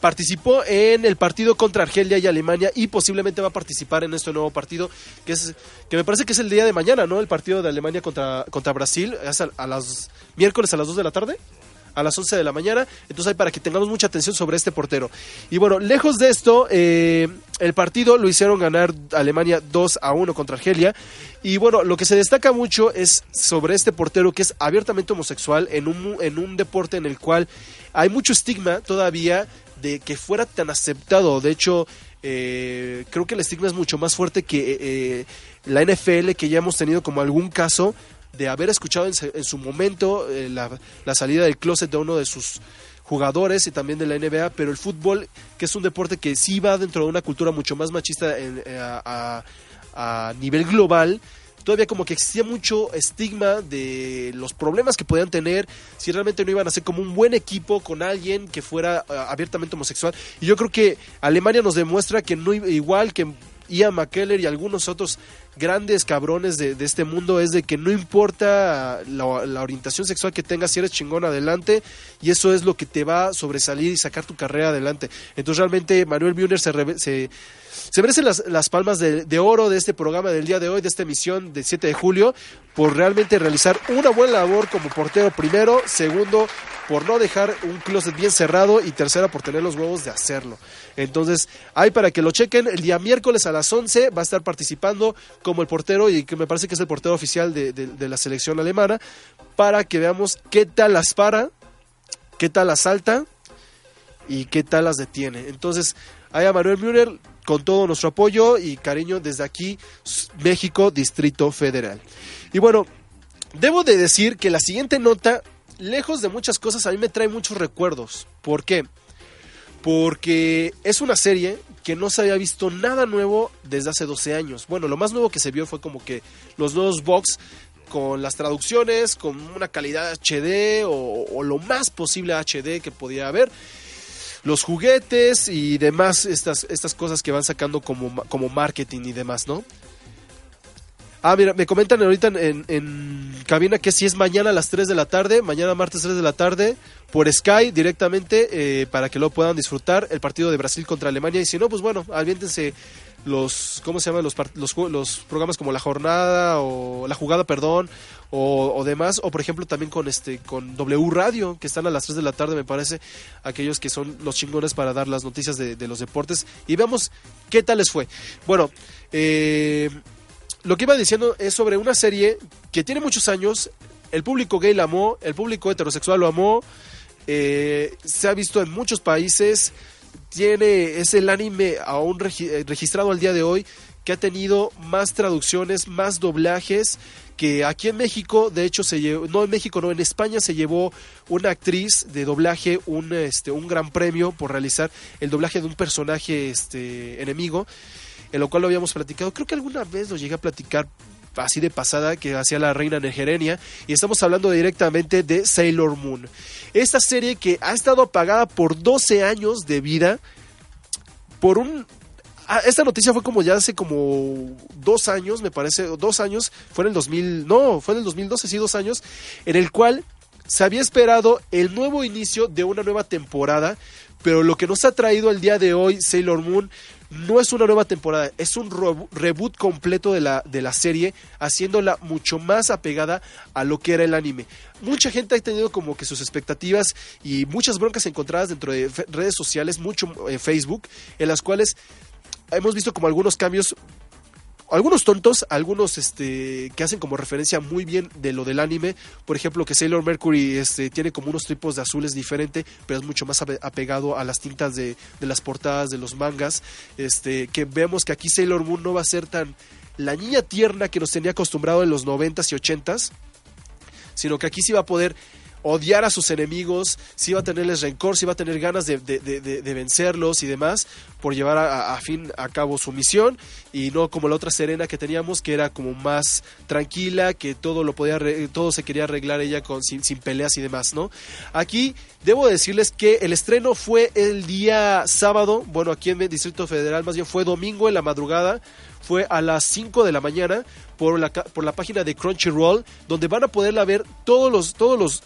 participó en el partido contra Argelia y Alemania y posiblemente va a participar en este nuevo partido que es que me parece que es el día de mañana, ¿no? El partido de Alemania contra contra Brasil es a, a las miércoles a las 2 de la tarde a las 11 de la mañana. Entonces hay para que tengamos mucha atención sobre este portero. Y bueno, lejos de esto, eh, el partido lo hicieron ganar Alemania 2 a 1 contra Argelia. Y bueno, lo que se destaca mucho es sobre este portero que es abiertamente homosexual en un, en un deporte en el cual hay mucho estigma todavía de que fuera tan aceptado. De hecho, eh, creo que el estigma es mucho más fuerte que eh, la NFL, que ya hemos tenido como algún caso de haber escuchado en, en su momento eh, la, salida del closet de uno de sus jugadores y también de la NBA, pero el fútbol, que es un deporte que sí va dentro de una cultura mucho más machista en- eh, a, a- a nivel global, todavía como que existía mucho estigma de los problemas que podían tener si realmente no iban a ser como un buen equipo con alguien que fuera eh, abiertamente homosexual. Y yo creo que Alemania nos demuestra que no igual que Ian McKellar y algunos otros grandes cabrones de, este mundo es de que no importa la, orientación sexual que tengas, si eres chingón adelante, y eso es lo que te va a sobresalir y sacar tu carrera adelante. Entonces realmente Manuel Müller se, reve- se, merece las, las palmas de, de oro de este programa del día de hoy, de esta emisión del 7 de julio, por realmente realizar una buena labor como portero primero, segundo, por no dejar un closet bien cerrado y tercera, por tener los huevos de hacerlo. Entonces, hay para que lo chequen, el día miércoles a las 11 va a estar participando como el portero y que me parece que es el portero oficial de, la selección alemana, para que veamos qué tal las para, qué tal las salta y qué tal las detiene. Entonces, ahí a Manuel Müller con todo nuestro apoyo y cariño desde aquí, México, Distrito Federal. Y bueno, debo de decir que la siguiente nota, lejos de muchas cosas, a mí me trae muchos recuerdos. ¿Por qué? Porque es una serie que no se había visto nada nuevo desde hace 12 años. Bueno, lo más nuevo que se vio fue como que los nuevos box con las traducciones, con una calidad HD o, o lo más posible HD que podía haber los juguetes y demás, estas, estas cosas que van sacando como, como marketing y demás, ¿no? Ah, mira, me comentan ahorita en, en- en cabina que si es mañana a las 3 de la tarde, mañana martes 3 de la tarde, por Sky directamente, eh, para que lo puedan disfrutar, el partido de Brasil contra Alemania. Y si no, pues bueno, aviéntense los, ¿cómo se llaman? Los, los, los programas como La Jornada o La Jugada, perdón, o, o demás. O por ejemplo también con este con W Radio, que están a las 3 de la tarde, me parece, aquellos que son los chingones para dar las noticias de, de los deportes. Y veamos qué tal les fue. Bueno, eh lo que iba diciendo es sobre una serie que tiene muchos años, el público gay la amó, el público heterosexual lo amó, eh, se ha visto en muchos países, tiene, es el anime aún eh, registrado al día de hoy que ha tenido más traducciones, más doblajes que aquí en México, de hecho, se llevó, no en México, no, en España se llevó una actriz de doblaje un, este, un gran premio por realizar el doblaje de un personaje este, enemigo, en lo cual lo habíamos platicado. Creo que alguna vez lo llegué a platicar así de pasada que hacía la reina Negerenia y estamos hablando directamente de Sailor Moon. Esta serie que ha estado apagada por 12 años de vida por un ah, esta noticia fue como ya hace como dos años, me parece, dos años, fue en el 2000, no, fue en el 2012, sí, dos años, en el cual se había esperado el nuevo inicio de una nueva temporada, pero lo que nos ha traído el día de hoy Sailor Moon no es una nueva temporada, es un reboot completo de la, de la serie, haciéndola mucho más apegada a lo que era el anime. Mucha gente ha tenido como que sus expectativas y muchas broncas encontradas dentro de redes sociales, mucho en Facebook, en las cuales hemos visto como algunos cambios algunos tontos, algunos este que hacen como referencia muy bien de lo del anime, por ejemplo que Sailor Mercury este tiene como unos tipos de azules diferente, pero es mucho más ape- apegado a las tintas de, de las portadas de los mangas, este que vemos que aquí Sailor Moon no va a ser tan la niña tierna que nos tenía acostumbrado en los 90s y 80s, sino que aquí sí va a poder odiar a sus enemigos, sí va a tenerles rencor, sí va a tener ganas de, de- de- vencerlos y demás por llevar a, fin a cabo su misión y no como la otra Serena que teníamos que era como más tranquila, que todo lo podía todo se quería arreglar ella con sin, sin peleas y demás, ¿no? Aquí debo decirles que el estreno fue el día sábado, bueno, aquí en Distrito Federal más bien fue domingo en la madrugada, fue a las 5 de la mañana por la, por la página de Crunchyroll, donde van a poderla ver todos los, todos los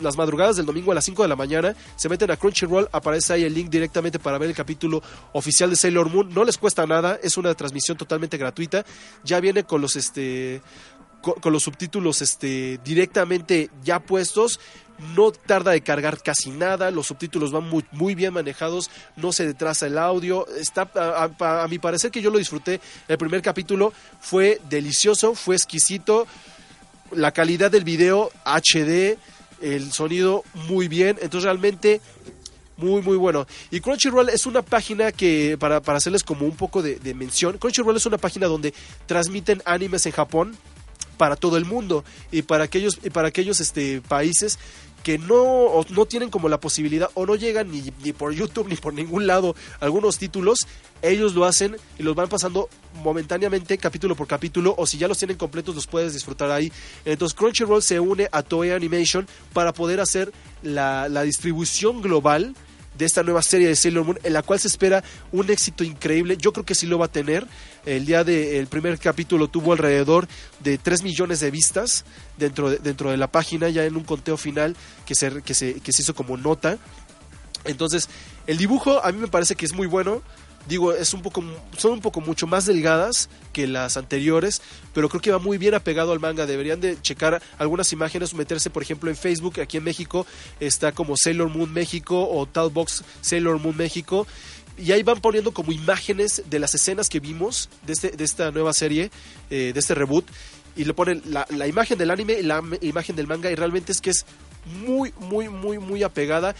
las madrugadas del domingo a las 5 de la mañana, se meten a Crunchyroll, aparece ahí el link directamente para ver el capítulo oficial de Sailor Moon, no les cuesta nada, es una transmisión totalmente gratuita, ya viene con los este co- con, los subtítulos este directamente ya puestos, no tarda de cargar casi nada, los subtítulos van muy, muy bien manejados, no se detrasa el audio, está a- a mi parecer que yo lo disfruté, el primer capítulo fue delicioso, fue exquisito, la calidad del video HD, el sonido muy bien, entonces realmente muy muy bueno. Y Crunchyroll es una página que, para, para hacerles como un poco de, de mención, Crunchyroll es una página donde transmiten animes en Japón para todo el mundo y para aquellos, y para aquellos este, países que no, no tienen como la posibilidad o no llegan ni, ni por YouTube ni por ningún lado algunos títulos, ellos lo hacen y los van pasando momentáneamente capítulo por capítulo o si ya los tienen completos los puedes disfrutar ahí. Entonces Crunchyroll se une a Toei Animation para poder hacer la, la distribución global de esta nueva serie de Sailor Moon, en la cual se espera un éxito increíble. Yo creo que sí lo va a tener. El día del primer capítulo tuvo alrededor de 3 millones de vistas dentro de, dentro de la página, ya en un conteo final que se, que se, que se hizo como nota. Entonces, el dibujo a mí me parece que es muy bueno. Digo, es un poco, son un poco mucho más delgadas que las anteriores, pero creo que va muy bien apegado al manga. Deberían de checar algunas imágenes, meterse, por ejemplo, en Facebook, aquí en México está como Sailor Moon México o Talbox Sailor Moon México. Y ahí van poniendo como imágenes de las escenas que vimos de, este, de esta nueva serie, eh, de este reboot. Y le ponen la, la imagen del anime y la imagen del manga. Y realmente es que es muy, muy, muy, muy apegada.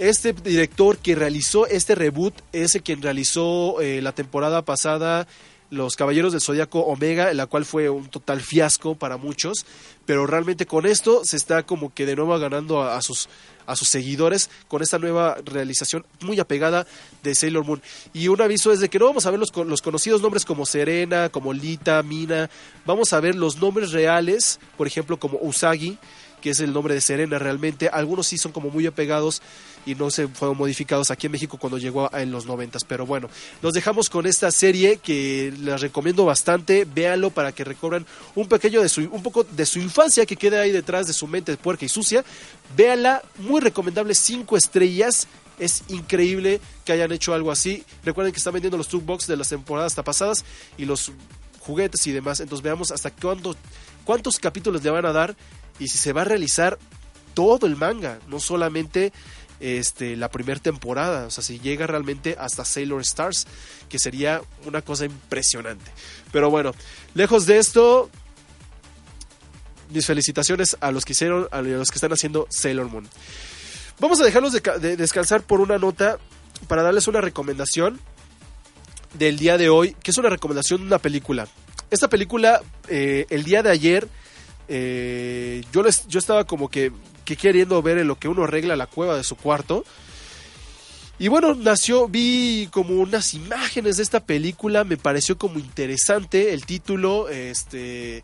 Este director que realizó este reboot es el quien realizó eh, la temporada pasada Los Caballeros del Zodíaco Omega, la cual fue un total fiasco para muchos, pero realmente con esto se está como que de nuevo ganando a sus a sus seguidores con esta nueva realización muy apegada de Sailor Moon. Y un aviso es de que no vamos a ver los, los conocidos nombres como Serena, como Lita, Mina, vamos a ver los nombres reales, por ejemplo como Usagi, que es el nombre de Serena realmente. Algunos sí son como muy apegados y no se fueron modificados aquí en México cuando llegó a- en los noventas. Pero bueno, nos dejamos con esta serie que les recomiendo bastante. Véanlo para que recobran un pequeño de su, un poco de su infancia que queda ahí detrás de su mente puerca y sucia. Véanla, muy recomendable, cinco estrellas. Es increíble que hayan hecho algo así. Recuerden que están vendiendo los box de las temporadas hasta pasadas y los juguetes y demás. Entonces veamos hasta cuándo, cuántos capítulos le van a dar y si se va a realizar todo el manga, no solamente este, la primera temporada, o sea, si llega realmente hasta Sailor Stars, que sería una cosa impresionante. Pero bueno, lejos de esto, mis felicitaciones a los que hicieron, a los que están haciendo Sailor Moon. Vamos a dejarlos de, ca- de descansar por una nota para darles una recomendación del día de hoy, que es una recomendación de una película. Esta película, eh, el día de ayer, eh, yo, estaba como que, que queriendo ver en lo que uno arregla la cueva de su cuarto. Y bueno, nació, vi como unas imágenes de esta película, me pareció como interesante el título, este,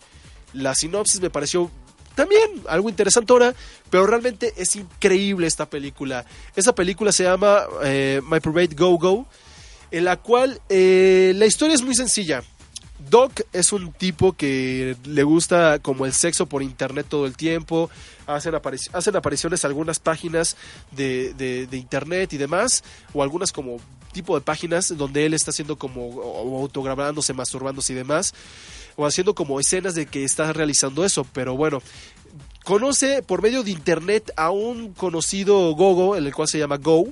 la sinopsis me pareció también algo interesante ahora, pero realmente es increíble esta película. Esta película se llama eh, My Private Go Go, en la cual eh, la historia es muy sencilla. Doc es un tipo que le gusta como el sexo por internet todo el tiempo, hacen, aparici- hacen apariciones algunas páginas de, de- de internet y demás, o algunas como tipo de páginas donde él está haciendo como o autograbándose, masturbándose y demás, o haciendo como escenas de que está realizando eso, pero bueno, conoce por medio de internet a un conocido gogo, el cual se llama Go,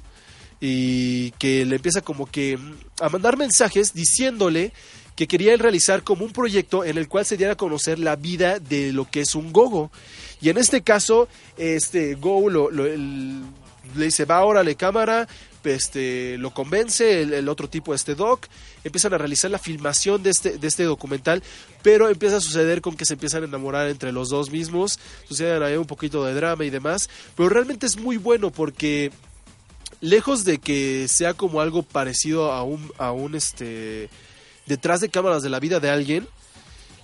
y que le empieza como que a mandar mensajes diciéndole que quería realizar como un proyecto en el cual se diera a conocer la vida de lo que es un gogo. Y en este caso, este Go le dice, va, órale, cámara, este, lo convence el, el otro tipo, este doc, empiezan a realizar la filmación de este, de este documental, pero empieza a suceder con que se empiezan a enamorar entre los dos mismos, suceden ahí un poquito de drama y demás, pero realmente es muy bueno porque lejos de que sea como algo parecido a un, a un este detrás de cámaras de la vida de alguien,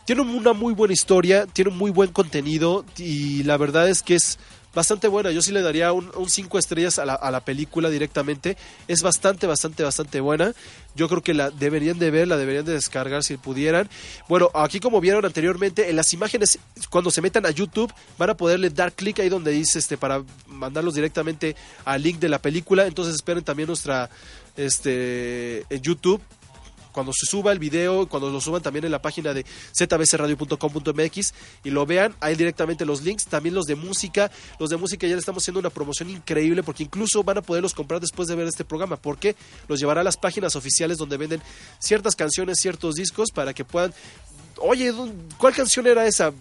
tiene una muy buena historia, tiene un muy buen contenido y la verdad es que es bastante buena. Yo sí le daría un 5 estrellas a la, película directamente. Es bastante, bastante, bastante buena. Yo creo que la deberían de ver, la deberían de descargar si pudieran. Bueno, aquí como vieron anteriormente, en las imágenes, cuando se metan a YouTube, van a poderle dar clic ahí donde dice este para mandarlos directamente al link de la película. Entonces esperen también nuestra este YouTube cuando se suba el video, cuando lo suban también en la página de zbcradio.com.mx y lo vean, hay directamente los links, también los de música, los de música ya le estamos haciendo una promoción increíble porque incluso van a poderlos comprar después de ver este programa, porque los llevará a las páginas oficiales donde venden ciertas canciones, ciertos discos para que puedan Oye, ¿dó- ¿cuál canción era esa?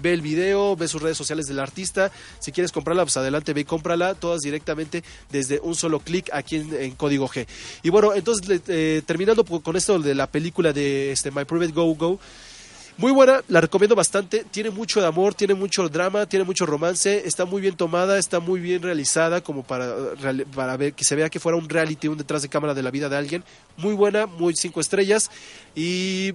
Ve el video, ve sus redes sociales del artista. Si quieres comprarla, pues adelante, ve y cómprala. Todas directamente desde un solo clic aquí en, en Código G. Y bueno, entonces, eh, terminando con esto de la película de este, My Private Go Go. Muy buena, la recomiendo bastante. Tiene mucho de amor, tiene mucho drama, tiene mucho romance. Está muy bien tomada, está muy bien realizada, como para, reali- para ver que se vea que fuera un reality, un detrás de cámara de la vida de alguien. Muy buena, muy cinco estrellas. Y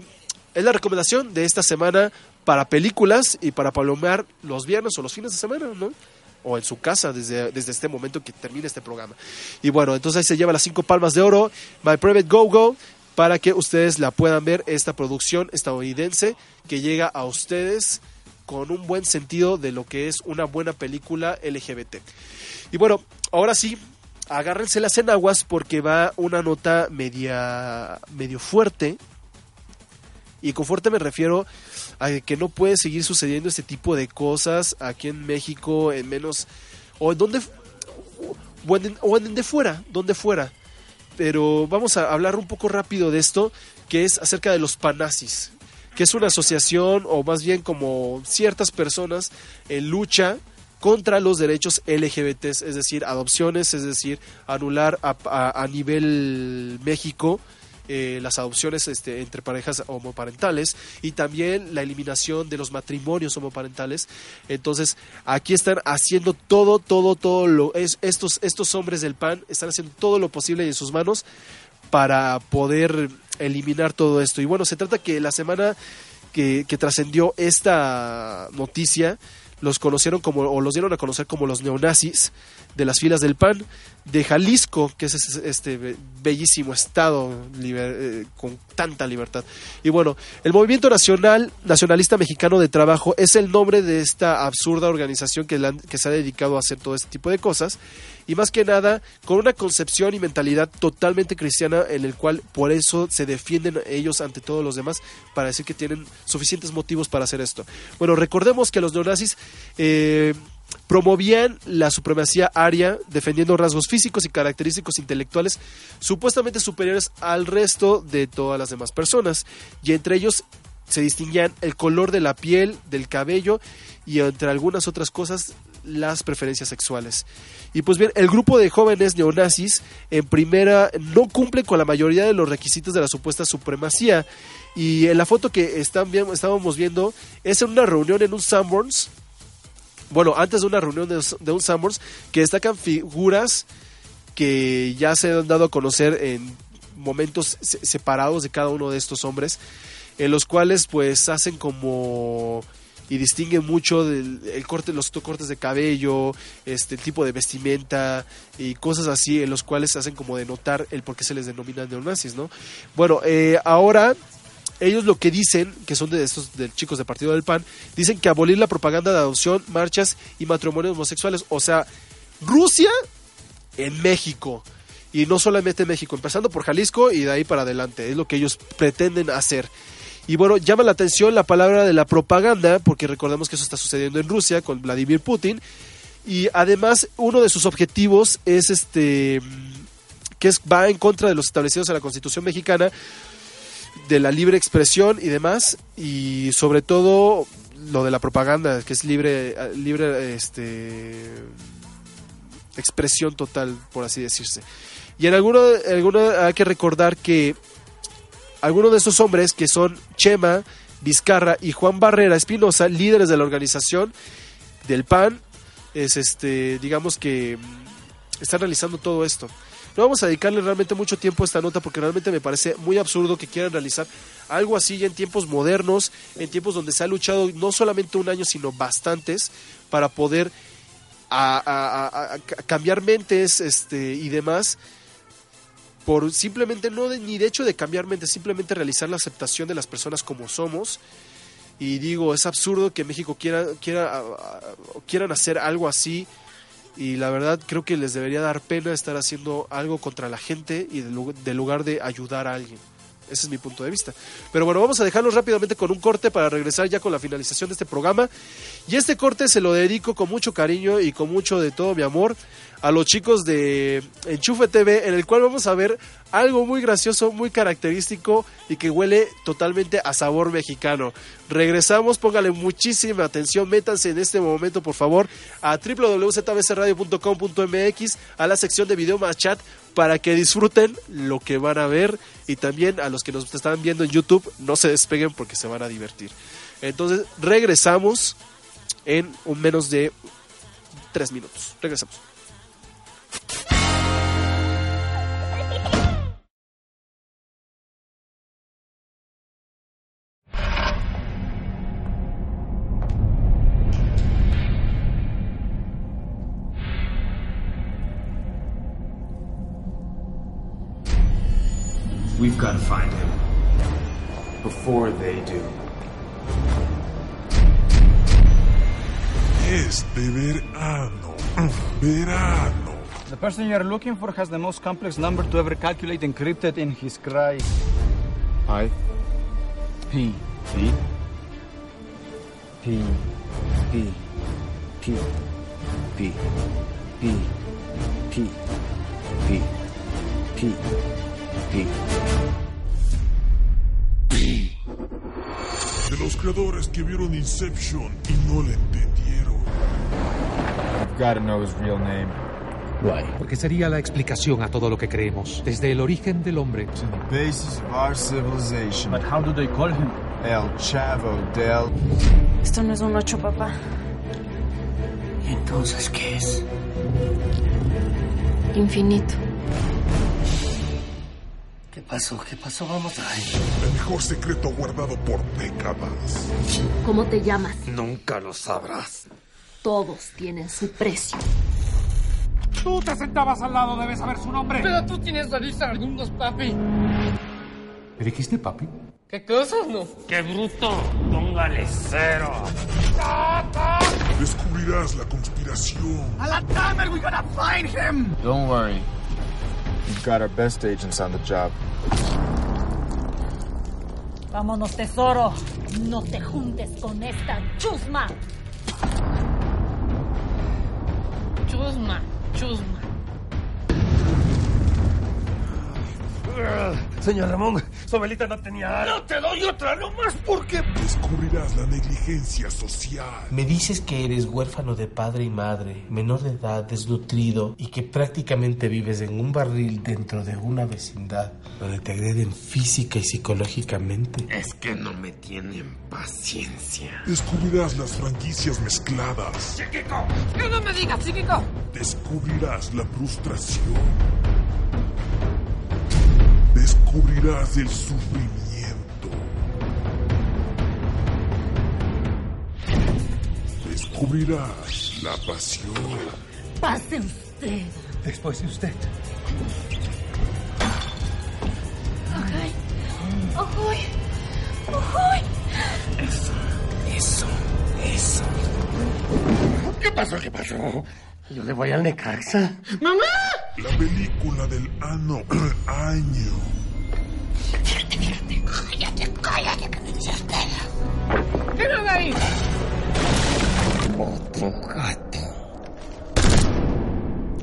es la recomendación de esta semana para películas y para palomear los viernes o los fines de semana, ¿no? O en su casa desde, desde este momento que termine este programa. Y bueno, entonces ahí se lleva las cinco palmas de oro, My Private Go Go, para que ustedes la puedan ver, esta producción estadounidense que llega a ustedes con un buen sentido de lo que es una buena película LGBT. Y bueno, ahora sí, agárrense las enaguas porque va una nota media, medio fuerte. Y con fuerte me refiero a que no puede seguir sucediendo este tipo de cosas aquí en México, en menos. o en donde. o en, o de fuera, donde fuera. Pero vamos a hablar un poco rápido de esto, que es acerca de los panazis, que es una asociación, o más bien como ciertas personas en lucha contra los derechos LGBT, es decir, adopciones, es decir, anular a nivel México eh, las adopciones este, entre parejas homoparentales y también la eliminación de los matrimonios homoparentales. Entonces, aquí están haciendo todo, todo, todo lo es estos estos hombres del PAN están haciendo todo lo posible en sus manos para poder eliminar todo esto. Y bueno, se trata que la semana que, que trascendió esta noticia los conocieron como o los dieron a conocer como los neonazis de las filas del PAN de Jalisco, que es este- be- bellísimo estado eh, con tanta libertad. Y bueno, el Movimiento Nacional Nacionalista Mexicano de Trabajo es el nombre de esta absurda organización que, que se ha dedicado a hacer todo este tipo de cosas y más que nada con una concepción y mentalidad totalmente cristiana en el cual por eso se defienden ellos ante todos los demás para decir que tienen suficientes motivos para hacer esto. Bueno, recordemos que los neonazis eh, promovían la supremacía aria defendiendo rasgos físicos y característicos intelectuales supuestamente superiores al resto de todas las demás personas y entre ellos se distinguían el color de la piel, del cabello y entre algunas otras cosas las preferencias sexuales. Y pues bien, el grupo de jóvenes neonazis en primera no cumple con la mayoría de los requisitos de la supuesta supremacía. Y en la foto que están estábamos viendo es en una reunión en un Sanborns. Bueno, antes de una reunión de, de un Sanborns que destacan figuras que ya se han dado a conocer en momentos se- separados de cada uno de estos hombres, en los cuales pues hacen como y distinguen mucho el corte, los cortes de cabello, este el tipo de vestimenta y cosas así, en los cuales hacen como denotar el por qué se les denomina neonazis, ¿no? Bueno, eh, ahora ellos lo que dicen, que son de estos de chicos del Partido del PAN, dicen que abolir la propaganda de adopción, marchas y matrimonios homosexuales, o sea, Rusia en México. Y no solamente en México, empezando por Jalisco y de ahí para adelante. Es lo que ellos pretenden hacer. Y bueno, llama la atención la palabra de la propaganda, porque recordemos que eso está sucediendo en Rusia con Vladimir Putin. Y además, uno de sus objetivos es este que es, va en contra de los establecidos en la Constitución mexicana, de la libre expresión y demás, y sobre todo lo de la propaganda, que es libre, libre este expresión total, por así decirse. Y en alguno, alguno hay que recordar que algunos de esos hombres, que son Chema, Vizcarra y Juan Barrera Espinosa, líderes de la organización del PAN, es este, digamos que están realizando todo esto. No vamos a dedicarle realmente mucho tiempo a esta nota porque realmente me parece muy absurdo que quieran realizar algo así ya en tiempos modernos, en tiempos donde se ha luchado no solamente un año, sino bastantes para poder a, cambiar mentes este, y demás por simplemente no de- ni de hecho de cambiar mentes, simplemente realizar la aceptación de las personas como somos. Y digo, es absurdo que México quiera, quiera, quieran hacer algo así. Y la verdad creo que les debería dar pena estar haciendo algo contra la gente y de, lu- de lugar de ayudar a alguien. Ese es mi punto de vista. Pero bueno, vamos a dejarlos rápidamente con un corte para regresar ya con la finalización de este programa. Y este corte se lo dedico con mucho cariño y con mucho de todo mi amor a los chicos de Enchufe TV, en el cual vamos a ver algo muy gracioso, muy característico y que huele totalmente a sabor mexicano. Regresamos, póngale muchísima atención, métanse en este momento, por favor, a www.zbcradio.com.mx, a la sección de video más chat, para que disfruten lo que van a ver y también a los que nos están viendo en YouTube, no se despeguen porque se van a divertir. Entonces, regresamos en un menos de tres minutos. Regresamos. Find him. Before they do. Este verano, verano. The person you are looking for has the most complex number to ever calculate encrypted in his cry. Hi. P. P. P. P. P. P. P. P. P. P. P. De los creadores que vieron Inception y no le entendieron. You've got to know his real name. Why? Porque sería la explicación a todo lo que creemos, desde el origen del hombre. To the basis of our civilization. But how do they call him? El Chavo del. Esto no es un ocho, papá. ¿Y entonces qué es? Infinito. ¿Qué pasó? ¿Qué pasó? Vamos a. El mejor secreto guardado por décadas. ¿Cómo te llamas? Nunca lo sabrás. Todos tienen su precio. Tú te sentabas al lado, debes saber su nombre. Pero tú tienes nariz algunos, papi. ¿Me dijiste papi? ¿Qué cosa no? ¡Qué bruto! Póngale cero. Descubrirás la conspiración. Don't worry. We've got our best agents on the job. Vámonos, tesoro. No te juntes con esta chusma. Chusma, chusma. Señor Ramón, su abuelita no tenía... ¡No te doy otra nomás porque... Descubrirás la negligencia social. Me dices que eres huérfano de padre y madre, menor de edad, desnutrido y que prácticamente vives en un barril dentro de una vecindad donde te agreden física y psicológicamente. Es que no me tienen paciencia. Descubrirás las franquicias mezcladas. ¡Chiquico! ¡Que no me digas, chiquico! Descubrirás la frustración. Descubrirás el sufrimiento. Descubrirás la pasión. Pase usted. Después de usted. Ay. Uy. Uy. Eso, eso, eso. ¿Qué pasó? ¿Qué pasó? Yo le voy al Necaxa. ¡Mamá! La película del ano año. Cállate, cállate, que me desespera. ¿Qué no ahí? Otro gato.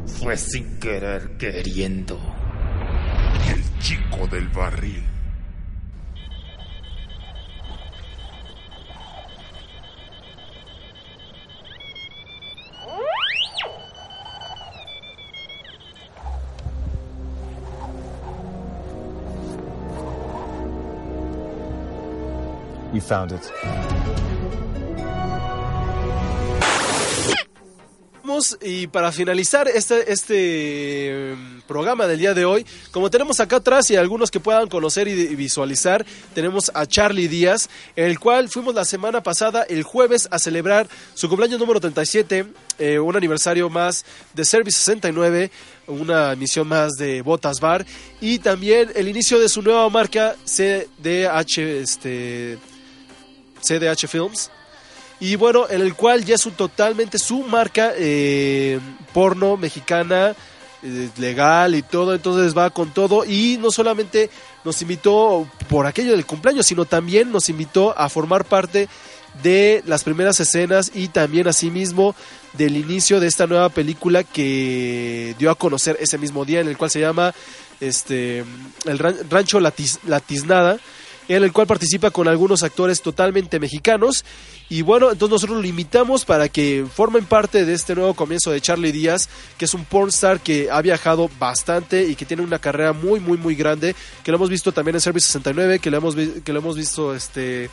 Fue sin querer queriendo. El chico del barril. We found it. Y para finalizar este, este mm, programa del día de hoy, como tenemos acá atrás y algunos que puedan conocer y, visualizar, tenemos a Charlie Díaz, el cual fuimos la semana pasada, el jueves, a celebrar su cumpleaños número 37, eh, un aniversario más de Service 69, una emisión más de Botas Bar, y también el inicio de su nueva marca CDH, este, CDH Films. Y bueno, en el cual ya es un, totalmente su marca eh, porno mexicana, eh, legal y todo, entonces va con todo. Y no solamente nos invitó por aquello del cumpleaños, sino también nos invitó a formar parte de las primeras escenas y también asimismo del inicio de esta nueva película que dio a conocer ese mismo día, en el cual se llama este el Ran- Rancho Latiz- La Tiznada en el cual participa con algunos actores totalmente mexicanos. Y bueno, entonces nosotros lo invitamos para que formen parte de este nuevo comienzo de Charlie Díaz, que es un pornstar que ha viajado bastante y que tiene una carrera muy, muy, muy grande, que lo hemos visto también en Service 69, que lo hemos, que lo hemos visto este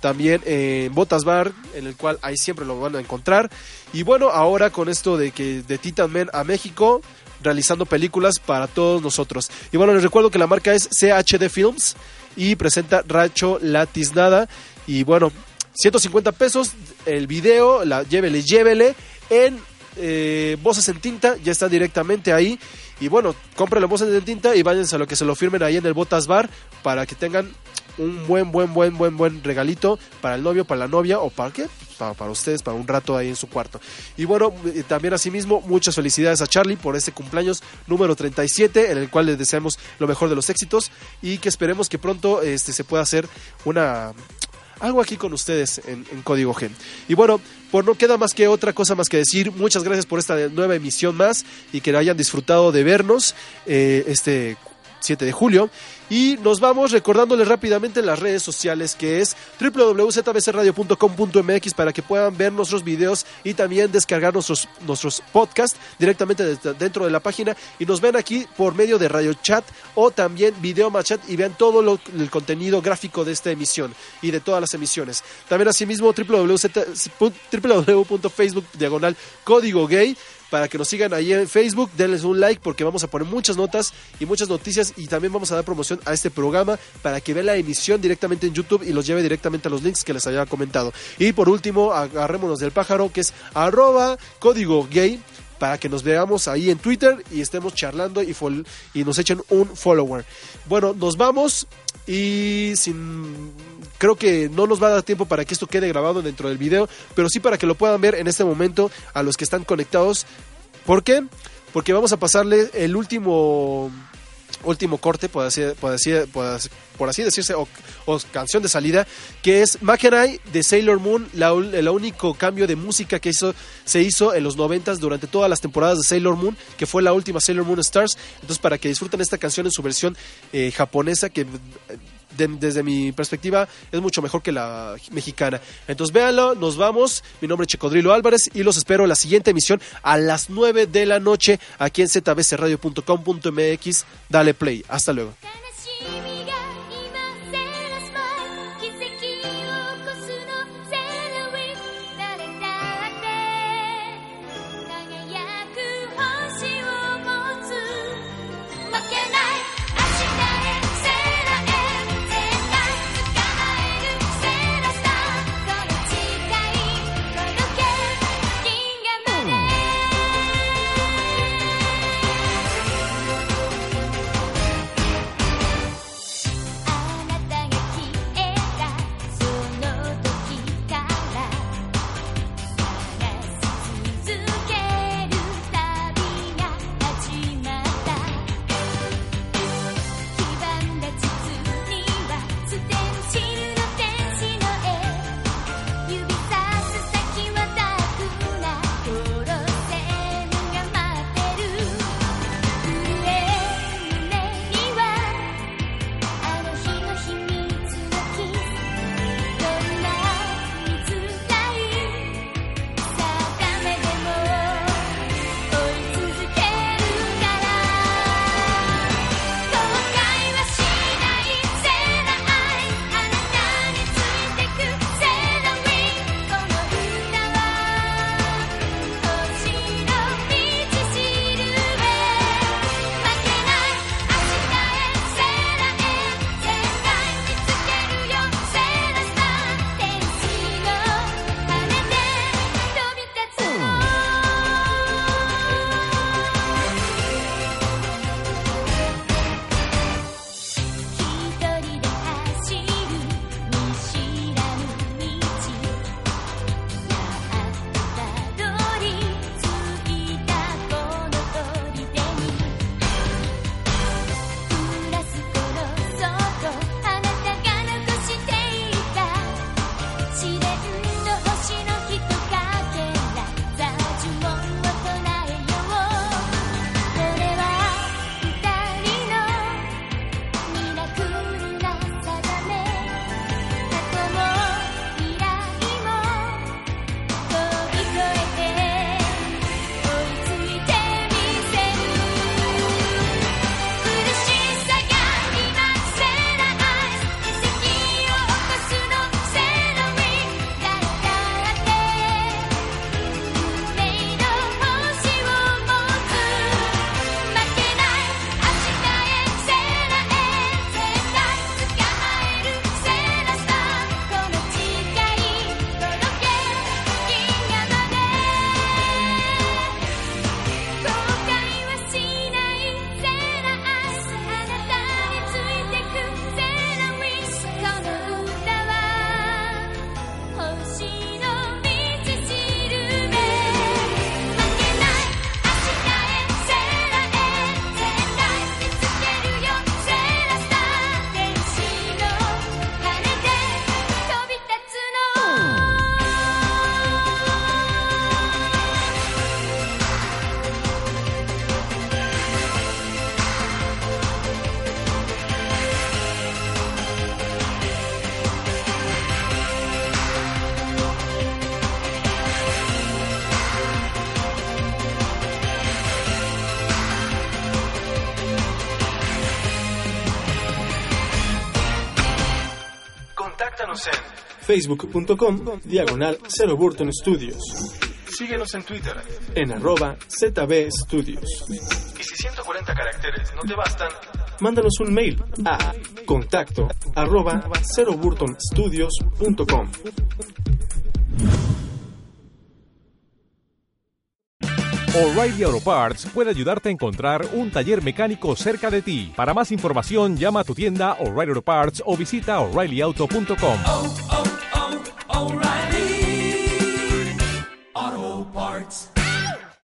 también en Botas Bar, en el cual ahí siempre lo van a encontrar. Y bueno, ahora con esto de que de Titan Men a México, realizando películas para todos nosotros. Y bueno, les recuerdo que la marca es CHD Films y presenta Racho La Tiznada. Y bueno, 150 pesos el video, la, llévele, llévele en eh, Voces en Tinta, ya está directamente ahí. Y bueno, cómprenle Voces en Tinta y váyanse a lo que se lo firmen ahí en el Botas Bar para que tengan un buen, buen, buen, buen, buen regalito para el novio, para la novia o para qué? Para, para ustedes, para un rato ahí en su cuarto. Y bueno, también asimismo, muchas felicidades a Charlie por este cumpleaños número 37, en el cual les deseamos lo mejor de los éxitos y que esperemos que pronto este, se pueda hacer una algo aquí con ustedes en, Código Gen. Y bueno, pues no queda más que otra cosa más que decir. Muchas gracias por esta nueva emisión más y que hayan disfrutado de vernos eh, este 7 de julio. Y nos vamos recordándoles rápidamente en las redes sociales que es www.zbcradio.com.mx para que puedan ver nuestros videos y también descargar nuestros, nuestros podcasts directamente desde dentro de la página y nos ven aquí por medio de Radio Chat o también Video Machat y vean todo lo- el contenido gráfico de esta emisión y de todas las emisiones. También asimismo www.facebook diagonal código gay para que nos sigan ahí en Facebook, denles un like porque vamos a poner muchas notas y muchas noticias y también vamos a dar promoción a este programa para que vean la emisión directamente en YouTube y los lleve directamente a los links que les había comentado. Y por último, agarrémonos del pájaro que es arroba código gay para que nos veamos ahí en Twitter y estemos charlando y, y nos echen un follower. Bueno, nos vamos y sin Creo que no nos va a dar tiempo para que esto quede grabado dentro del video, pero sí para que lo puedan ver en este momento a los que están conectados. ¿Por qué? Porque vamos a pasarle el último último corte, por así, por así, decirse, o, canción de salida, que es Makenai de Sailor Moon, la, el único cambio de música que hizo, se hizo en los 90 durante todas las temporadas de Sailor Moon, que fue la última Sailor Moon Stars. Entonces, para que disfruten esta canción en su versión eh, japonesa, que de, desde mi perspectiva, es mucho mejor que la mexicana. Entonces véanlo, nos vamos. Mi nombre es Checodrilo Álvarez y los espero en la siguiente emisión a las 9 de la noche aquí en zbcradio.com.mx. Dale play. Hasta luego. facebook.com diagonal Zero Burton Studios. Síguenos en Twitter en arroba ZB Studios. Y si 140 caracteres no te bastan, mándanos un mail a contacto arroba ceroburtonstudios.com. O'Reilly Auto Parts puede ayudarte a encontrar un taller mecánico cerca de ti. Para más información, llama a tu tienda O'Reilly Auto Parts o visita oreillyauto.com. Oh. oh Auto Parts.